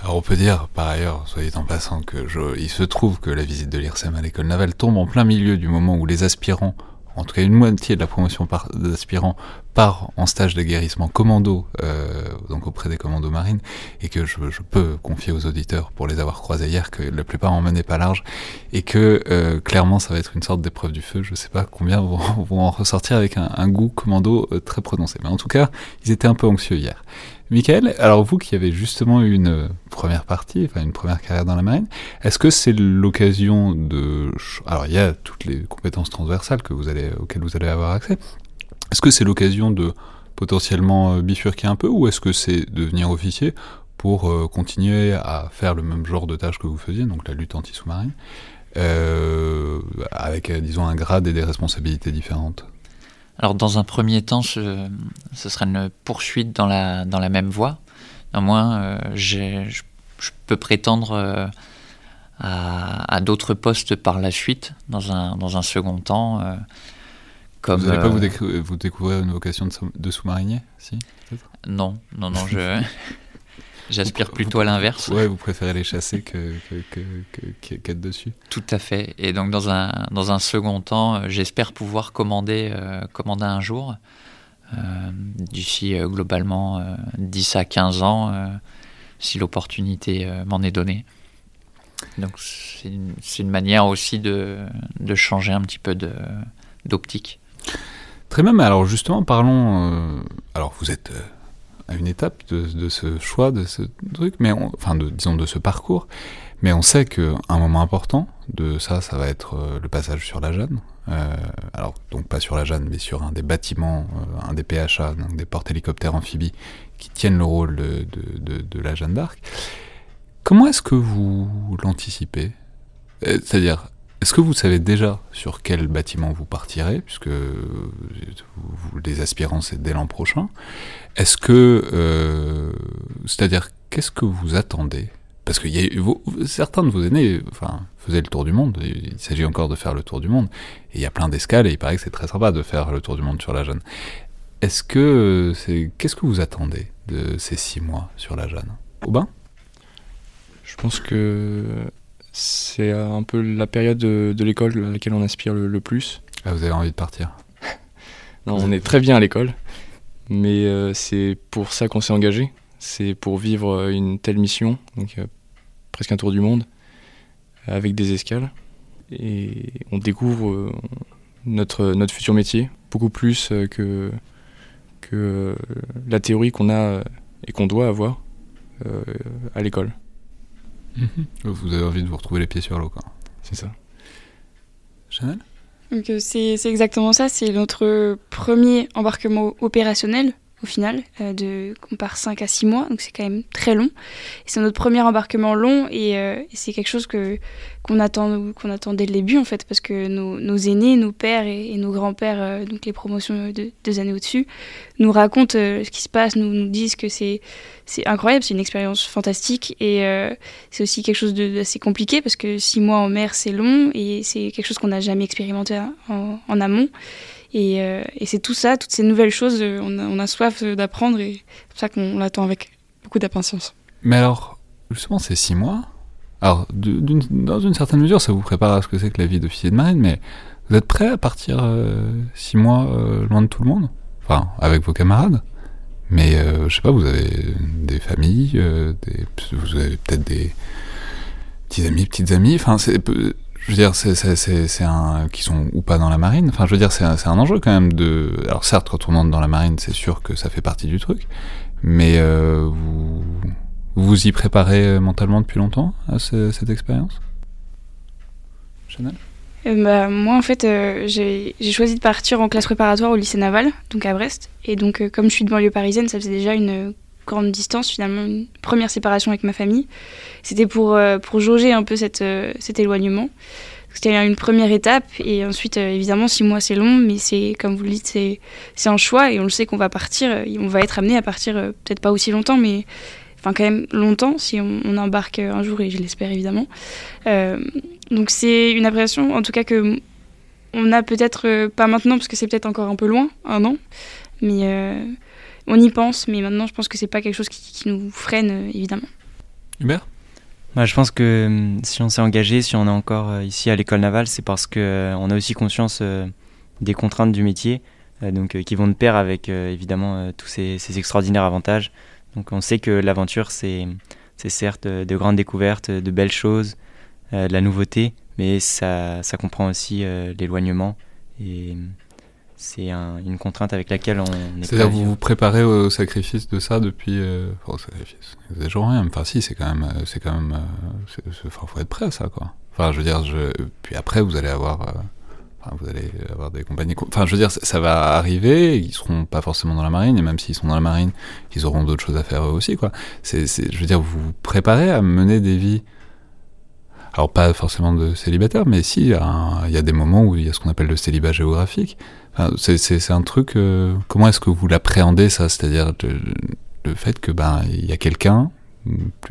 Alors on peut dire, par ailleurs, soyez en passant, que il se trouve que la visite de l'IRSEM à l'école navale tombe en plein milieu du moment où les aspirants en tout cas une moitié de la promotion d'aspirants part en stage de guérissement commando, euh, donc auprès des commandos marines, et que je, peux confier aux auditeurs, pour les avoir croisés hier, que la plupart en menaient pas large, et que euh, clairement ça va être une sorte d'épreuve du feu. Je sais pas combien vont, [LAUGHS] en ressortir avec un, goût commando euh, très prononcé, mais en tout cas, ils étaient un peu anxieux hier. Michael, alors vous qui avez justement eu une euh, première partie, enfin une première carrière dans la marine, est-ce que c'est l'occasion de... Alors il y a toutes les compétences transversales que vous allez, auxquelles vous allez avoir accès. Est-ce que c'est l'occasion de potentiellement euh, bifurquer un peu ou est-ce que c'est devenir officier pour euh, continuer à faire le même genre de tâches que vous faisiez, donc la lutte anti-sous-marine, avec, disons, un grade et des responsabilités différentes? Alors dans un premier temps, ce, ce sera une poursuite dans la, dans la même voie. Néanmoins, euh, je, peux prétendre euh, à, à d'autres postes par la suite, dans un, dans un second temps. Euh, comme, vous n'allez pas vous, vous, découvrir une vocation de, de sous-marinier si, Non, non, non, je... [LAUGHS] J'aspire plutôt à l'inverse. Ouais, vous préférez les chasser que, que, que, qu'être dessus. Tout à fait. Et donc dans un, dans un second temps, euh, j'espère pouvoir commander, euh, commander un jour, euh, d'ici globalement 10 à 15 ans, si l'opportunité m'en est donnée. Donc c'est une, une, manière aussi de, de, changer un petit peu d'optique. Très bien, mais alors justement, parlons... alors vous êtes à une étape de, de, ce choix, de ce truc, mais enfin, de, disons de ce parcours. Mais on sait qu'un moment important de ça, ça va être euh, le passage sur la Jeanne. Euh, alors, donc pas sur la Jeanne, mais sur un des bâtiments, euh, un des PHA, donc des porte-hélicoptères amphibies, qui tiennent le rôle de, de, de la Jeanne d'Arc. Comment est-ce que vous l'anticipez? C'est-à-dire, est-ce que vous savez déjà sur quel bâtiment vous partirez, puisque les aspirants c'est dès l'an prochain? Est-ce que, euh, c'est-à-dire, qu'est-ce que vous attendez? Parce que certains de vos aînés, faisaient le tour du monde. Il s'agit encore de faire le tour du monde, et il y a plein d'escales, et il paraît que c'est très sympa de faire le tour du monde sur la Jeanne. Est-ce que, qu'est-ce que vous attendez de ces six mois sur la Jeanne? Aubin? Je pense que c'est un peu la période de, l'école à laquelle on aspire le, plus. Ah, vous avez envie de partir [LAUGHS] Non, on est très bien à l'école, mais euh, c'est pour ça qu'on s'est engagé. C'est pour vivre euh, une telle mission, donc euh, presque un tour du monde, avec des escales. Et on découvre notre, notre futur métier, beaucoup plus que, que la théorie qu'on a et qu'on doit avoir à l'école. Mhm. Vous avez envie de vous retrouver les pieds sur l'eau, quoi. C'est ça. Chanel? Euh, c'est exactement ça, c'est notre premier embarquement opérationnel au final, euh, on part 5 à 6 mois, donc c'est quand même très long. C'est notre premier embarquement long et, euh, c'est quelque chose qu'on attend, attend dès le début en fait, parce que nos, aînés, nos pères et, nos grands-pères, euh, donc les promotions de deux années au-dessus, nous racontent ce qui se passe, nous, disent que c'est, incroyable, c'est une expérience fantastique et c'est aussi quelque chose d'assez compliqué parce que 6 mois en mer c'est long et c'est quelque chose qu'on n'a jamais expérimenté en, en amont. Euh, et, c'est tout ça, toutes ces nouvelles choses, euh, on a, soif d'apprendre et c'est pour ça qu'on l'attend avec beaucoup d'impatience. Mais alors, justement, ces six mois, alors dans une certaine mesure, ça vous prépare à ce que c'est que la vie d'officier de marine, mais vous êtes prêt à partir euh, six mois loin de tout le monde? Enfin, avec vos camarades? Mais je sais pas, vous avez des familles, vous avez peut-être des petits amis, petites amies. Enfin, c'est je veux dire, c'est un qui sont ou pas dans la marine. Enfin, je veux dire, c'est un, un, enjeu quand même de. Alors certes, quand on entre dans la marine, c'est sûr que ça fait partie du truc, mais euh, vous vous y préparez euh, mentalement depuis longtemps à cette expérience, Chanel? Euh, bah, moi, en fait, j'ai choisi de partir en classe préparatoire au lycée naval, donc à Brest. Et donc, comme je suis de banlieue parisienne, ça faisait déjà une grande distance, finalement, une première séparation avec ma famille. C'était pour, euh, pour jauger un peu cette, euh, cet éloignement. C'était une première étape et ensuite, euh, évidemment, six mois c'est long, mais c'est, comme vous le dites, c'est, un choix et on le sait qu'on va partir, on va être amené à partir peut-être pas aussi longtemps, mais enfin quand même longtemps si on, embarque un jour et je l'espère évidemment. donc c'est une appréhension en tout cas que on a peut-être pas maintenant parce que c'est peut-être encore un peu loin, un an, mais on y pense. Mais maintenant je pense que c'est pas quelque chose qui, nous freine évidemment. Hubert? Bah, je pense que hum, si on s'est engagé, si on est encore ici à l'école navale, c'est parce qu'on a aussi conscience des contraintes du métier, euh, donc, euh, qui vont de pair avec euh, évidemment tous ces, extraordinaires avantages. Donc on sait que l'aventure, c'est certes de grandes découvertes, de belles choses, de la nouveauté, mais ça, ça comprend aussi l'éloignement. Et c'est une contrainte avec laquelle on est. C'est-à-dire vous vous préparez au sacrifice de ça depuis. enfin, au sacrifice. Vous rien. Enfin, si, c'est quand même. C'est quand même. Il faut être prêt à ça, quoi. Enfin, je veux dire, je... puis après, vous allez avoir vous allez avoir des compagnies. Enfin, je veux dire, ça va arriver. Ils seront pas forcément dans la marine, et même s'ils sont dans la marine, ils auront d'autres choses à faire eux aussi, quoi. C'est, je veux dire, vous vous préparez à mener des vies. Alors pas forcément de célibataire, mais si, il y, a des moments où il y a ce qu'on appelle le célibat géographique. c'est, un truc. Euh, comment est-ce que vous l'appréhendez ça? C'est-à-dire le, fait que ben il y a quelqu'un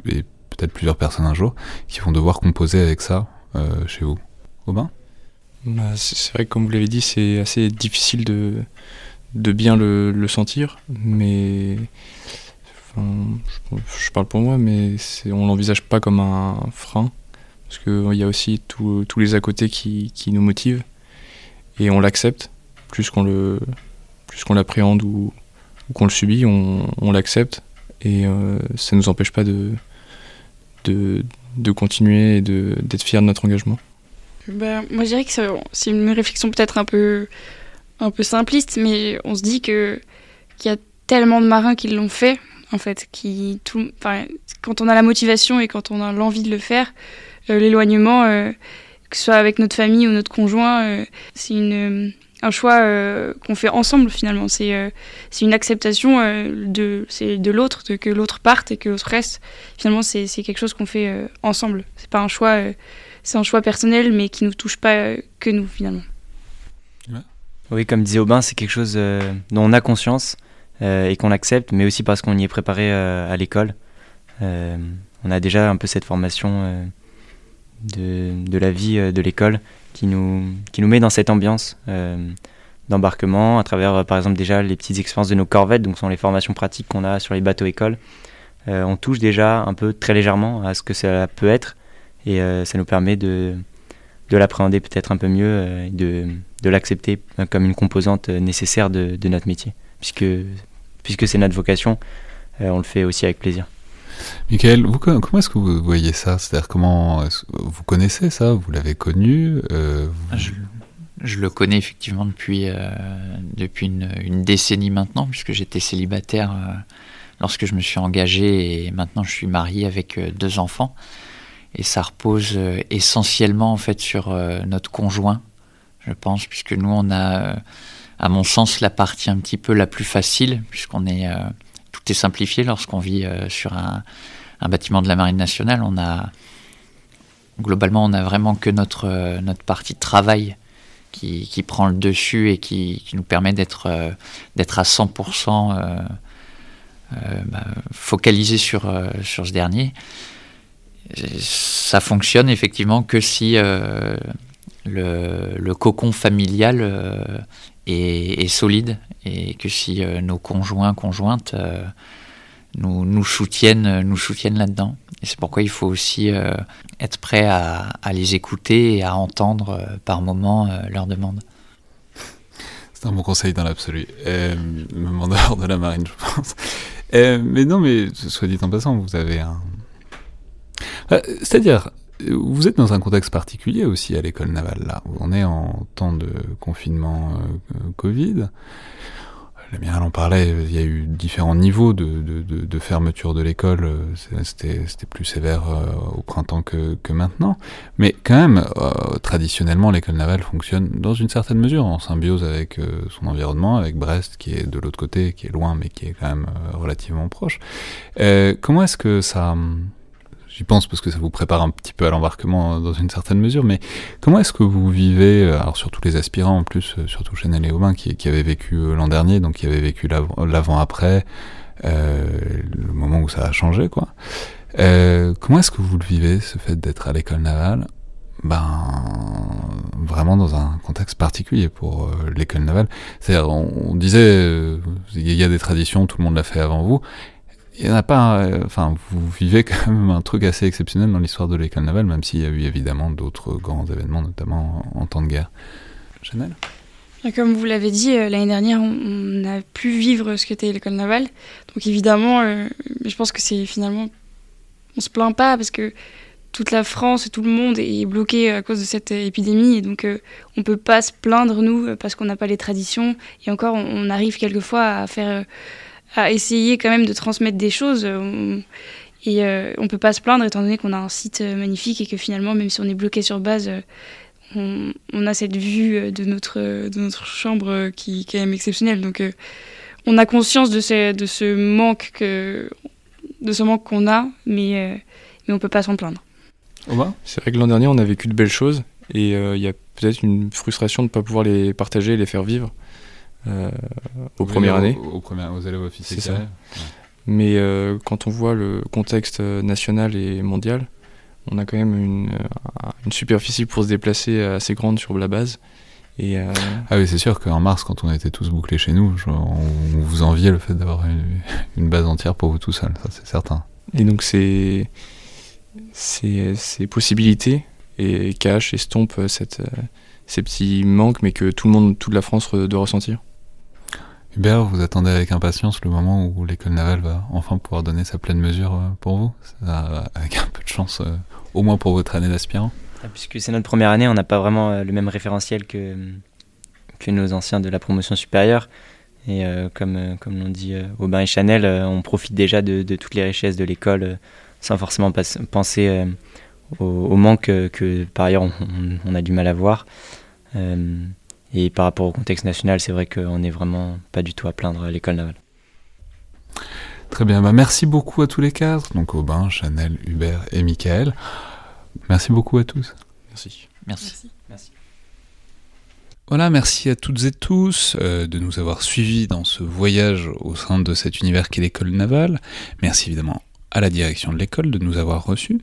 et peut-être plusieurs personnes un jour qui vont devoir composer avec ça euh, chez vous. Aubin bah, c'est vrai que comme vous l'avez dit, c'est assez difficile de, de bien le, sentir, mais je, parle pour moi, mais on l'envisage pas comme un frein, parce qu'il y a aussi tous les à côté qui, nous motivent, et on l'accepte, plus qu'on l'appréhende ou, qu'on le subit, on, l'accepte, et euh, ça ne nous empêche pas de, continuer et d'être fiers de notre engagement. Ben, moi, je dirais que c'est une réflexion peut-être un peu, simpliste, mais on se dit que qu'il y a tellement de marins qui l'ont fait, en fait, qui quand on a la motivation et quand on a l'envie de le faire, l'éloignement, euh, que ce soit avec notre famille ou notre conjoint, euh, c'est une un choix qu'on fait ensemble finalement. C'est c'est une acceptation de, de l'autre, que l'autre parte et que l'autre reste. Finalement, c'est quelque chose qu'on fait ensemble. C'est pas un choix c'est un choix personnel, mais qui nous touche pas euh, que nous finalement. Oui, comme disait Aubin, c'est quelque chose euh, dont on a conscience euh, et qu'on accepte, mais aussi parce qu'on y est préparé à l'école. on a déjà un peu cette formation de, la vie de l'école qui nous, qui nous met dans cette ambiance d'embarquement à travers, par exemple, déjà les petites expériences de nos corvettes, donc sont les formations pratiques qu'on a sur les bateaux écoles. on touche déjà un peu très légèrement à ce que ça peut être et euh, ça nous permet de, de l'appréhender peut-être un peu mieux euh, de, de l'accepter comme une composante nécessaire de, de notre métier, puisque, puisque c'est notre vocation, euh, on le fait aussi avec plaisir. Michael, comment est-ce que vous voyez ça? C'est-à-dire comment vous connaissez ça? Vous l'avez connu je, je, le connais effectivement depuis, depuis une, décennie maintenant, puisque j'étais célibataire lorsque je me suis engagé et maintenant je suis marié avec deux enfants. Et ça repose euh, essentiellement en fait sur euh, notre conjoint, je pense, puisque nous on a, euh, à mon sens, la partie un petit peu la plus facile, puisqu'on est est simplifié lorsqu'on vit sur un, bâtiment de la marine nationale. On a globalement on a vraiment que notre notre partie de travail qui, qui, prend le dessus et qui, qui nous permet d'être d'être à 100% bah, focalisé sur sur ce dernier ça fonctionne effectivement que si euh, le, cocon familial euh, est, solide et que si euh, nos conjoints, conjointes nous, nous, soutiennent, nous soutiennent là-dedans. Et c'est pourquoi il faut aussi être prêt à, les écouter et à entendre par moments leurs demandes. C'est un bon conseil dans l'absolu. même en dehors de la marine, je pense. mais non, mais soit dit en passant, vous avez un, euh, c'est-à-dire, vous êtes dans un contexte particulier aussi à l'école navale, là. On est en temps de confinement euh, Covid. La en parlait, il y a eu différents niveaux de, fermeture de l'école. C'était plus sévère euh, au printemps que, que, maintenant. Mais quand même, traditionnellement, l'école navale fonctionne dans une certaine mesure en symbiose avec son environnement, avec Brest qui est de l'autre côté, qui est loin, mais qui est quand même relativement proche. comment est-ce que ça j'y pense parce que ça vous prépare un petit peu à l'embarquement euh, dans une certaine mesure, mais comment est-ce que vous vivez, euh, alors surtout les aspirants en plus, euh, surtout Chanel et Aubin qui, avaient vécu l'an dernier, donc qui avaient vécu l'avant-après, le moment où ça a changé, quoi. comment est-ce que vous le vivez, ce fait d'être à l'école navale? Ben vraiment dans un contexte particulier pour l'école navale. C'est-à-dire, on, disait, il y a des traditions, tout le monde l'a fait avant vous, il n'y pas. Euh, enfin, vous vivez quand même un truc assez exceptionnel dans l'histoire de l'école navale, même s'il y a eu évidemment d'autres grands événements, notamment en, temps de guerre. Chanel? Comme vous l'avez dit, euh, l'année dernière, on a pu vivre ce qu'était l'école navale. Donc évidemment, euh, je pense que c'est finalement. On se plaint pas parce que toute la France et tout le monde est bloqué à cause de cette épidémie et donc on peut pas se plaindre nous parce qu'on n'a pas les traditions et encore on arrive quelquefois à faire à essayer quand même de transmettre des choses. Euh, et euh, on peut pas se plaindre étant donné qu'on a un site euh, magnifique et que finalement, même si on est bloqué sur base, on, a cette vue de notre, de notre chambre qui, est quand même exceptionnelle. Donc on a conscience de ce, de ce manque que, de ce manque qu'on a, mais, mais on peut pas s'en plaindre. C'est vrai que l'an dernier, on a vécu de belles choses et il y a peut-être une frustration de ne pas pouvoir les partager et les faire vivre euh, aux premières années. Aux, aux, élèves officiers. Ça. Mais euh, quand on voit le contexte national et mondial, on a quand même une, euh, une superficie pour se déplacer assez grande sur la base. Et Ah oui, c'est sûr qu'en mars, quand on était tous bouclés chez nous, on, vous enviait le fait d'avoir une, [LAUGHS] base entière pour vous tout seul, ça c'est certain. Et donc ces, ces, ces possibilités et cachent, estompent cette, ces petits manques, mais que tout le monde, toute la France doit ressentir. Hubert, vous attendez avec impatience le moment où l'école navale va enfin pouvoir donner sa pleine mesure euh, pour vous, avec un peu de chance, euh, au moins pour votre année d'aspirant ah, Puisque c'est notre première année, on n'a pas vraiment euh, le même référentiel que, nos anciens de la promotion supérieure. Et comme, comme l'ont dit Aubin et Chanel, on profite déjà de, toutes les richesses de l'école sans forcément penser au, manque que par ailleurs on, a du mal à voir. Et par rapport au contexte national, c'est vrai qu'on n'est vraiment pas du tout à plaindre l'école navale. Très bien, bah merci beaucoup à tous les quatre, donc Aubin, Chanel, Hubert et Michael. Merci beaucoup à tous. Merci. Merci. merci. Voilà, merci à toutes et tous euh, de nous avoir suivis dans ce voyage au sein de cet univers qu'est l'école navale. Merci évidemment à la direction de l'école de nous avoir reçus.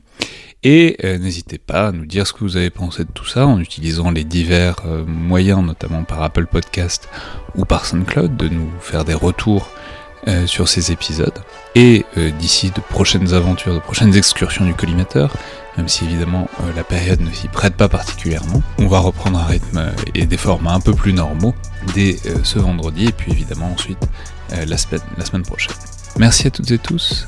Et euh, n'hésitez pas à nous dire ce que vous avez pensé de tout ça en utilisant les divers euh, moyens, notamment par Apple Podcast ou par SoundCloud, de nous faire des retours euh, sur ces épisodes. Et d'ici de prochaines aventures, de prochaines excursions du collimateur, même si évidemment la période ne s'y prête pas particulièrement, on va reprendre un rythme et des formats un peu plus normaux dès ce vendredi et puis évidemment ensuite la semaine prochaine. Merci à toutes et tous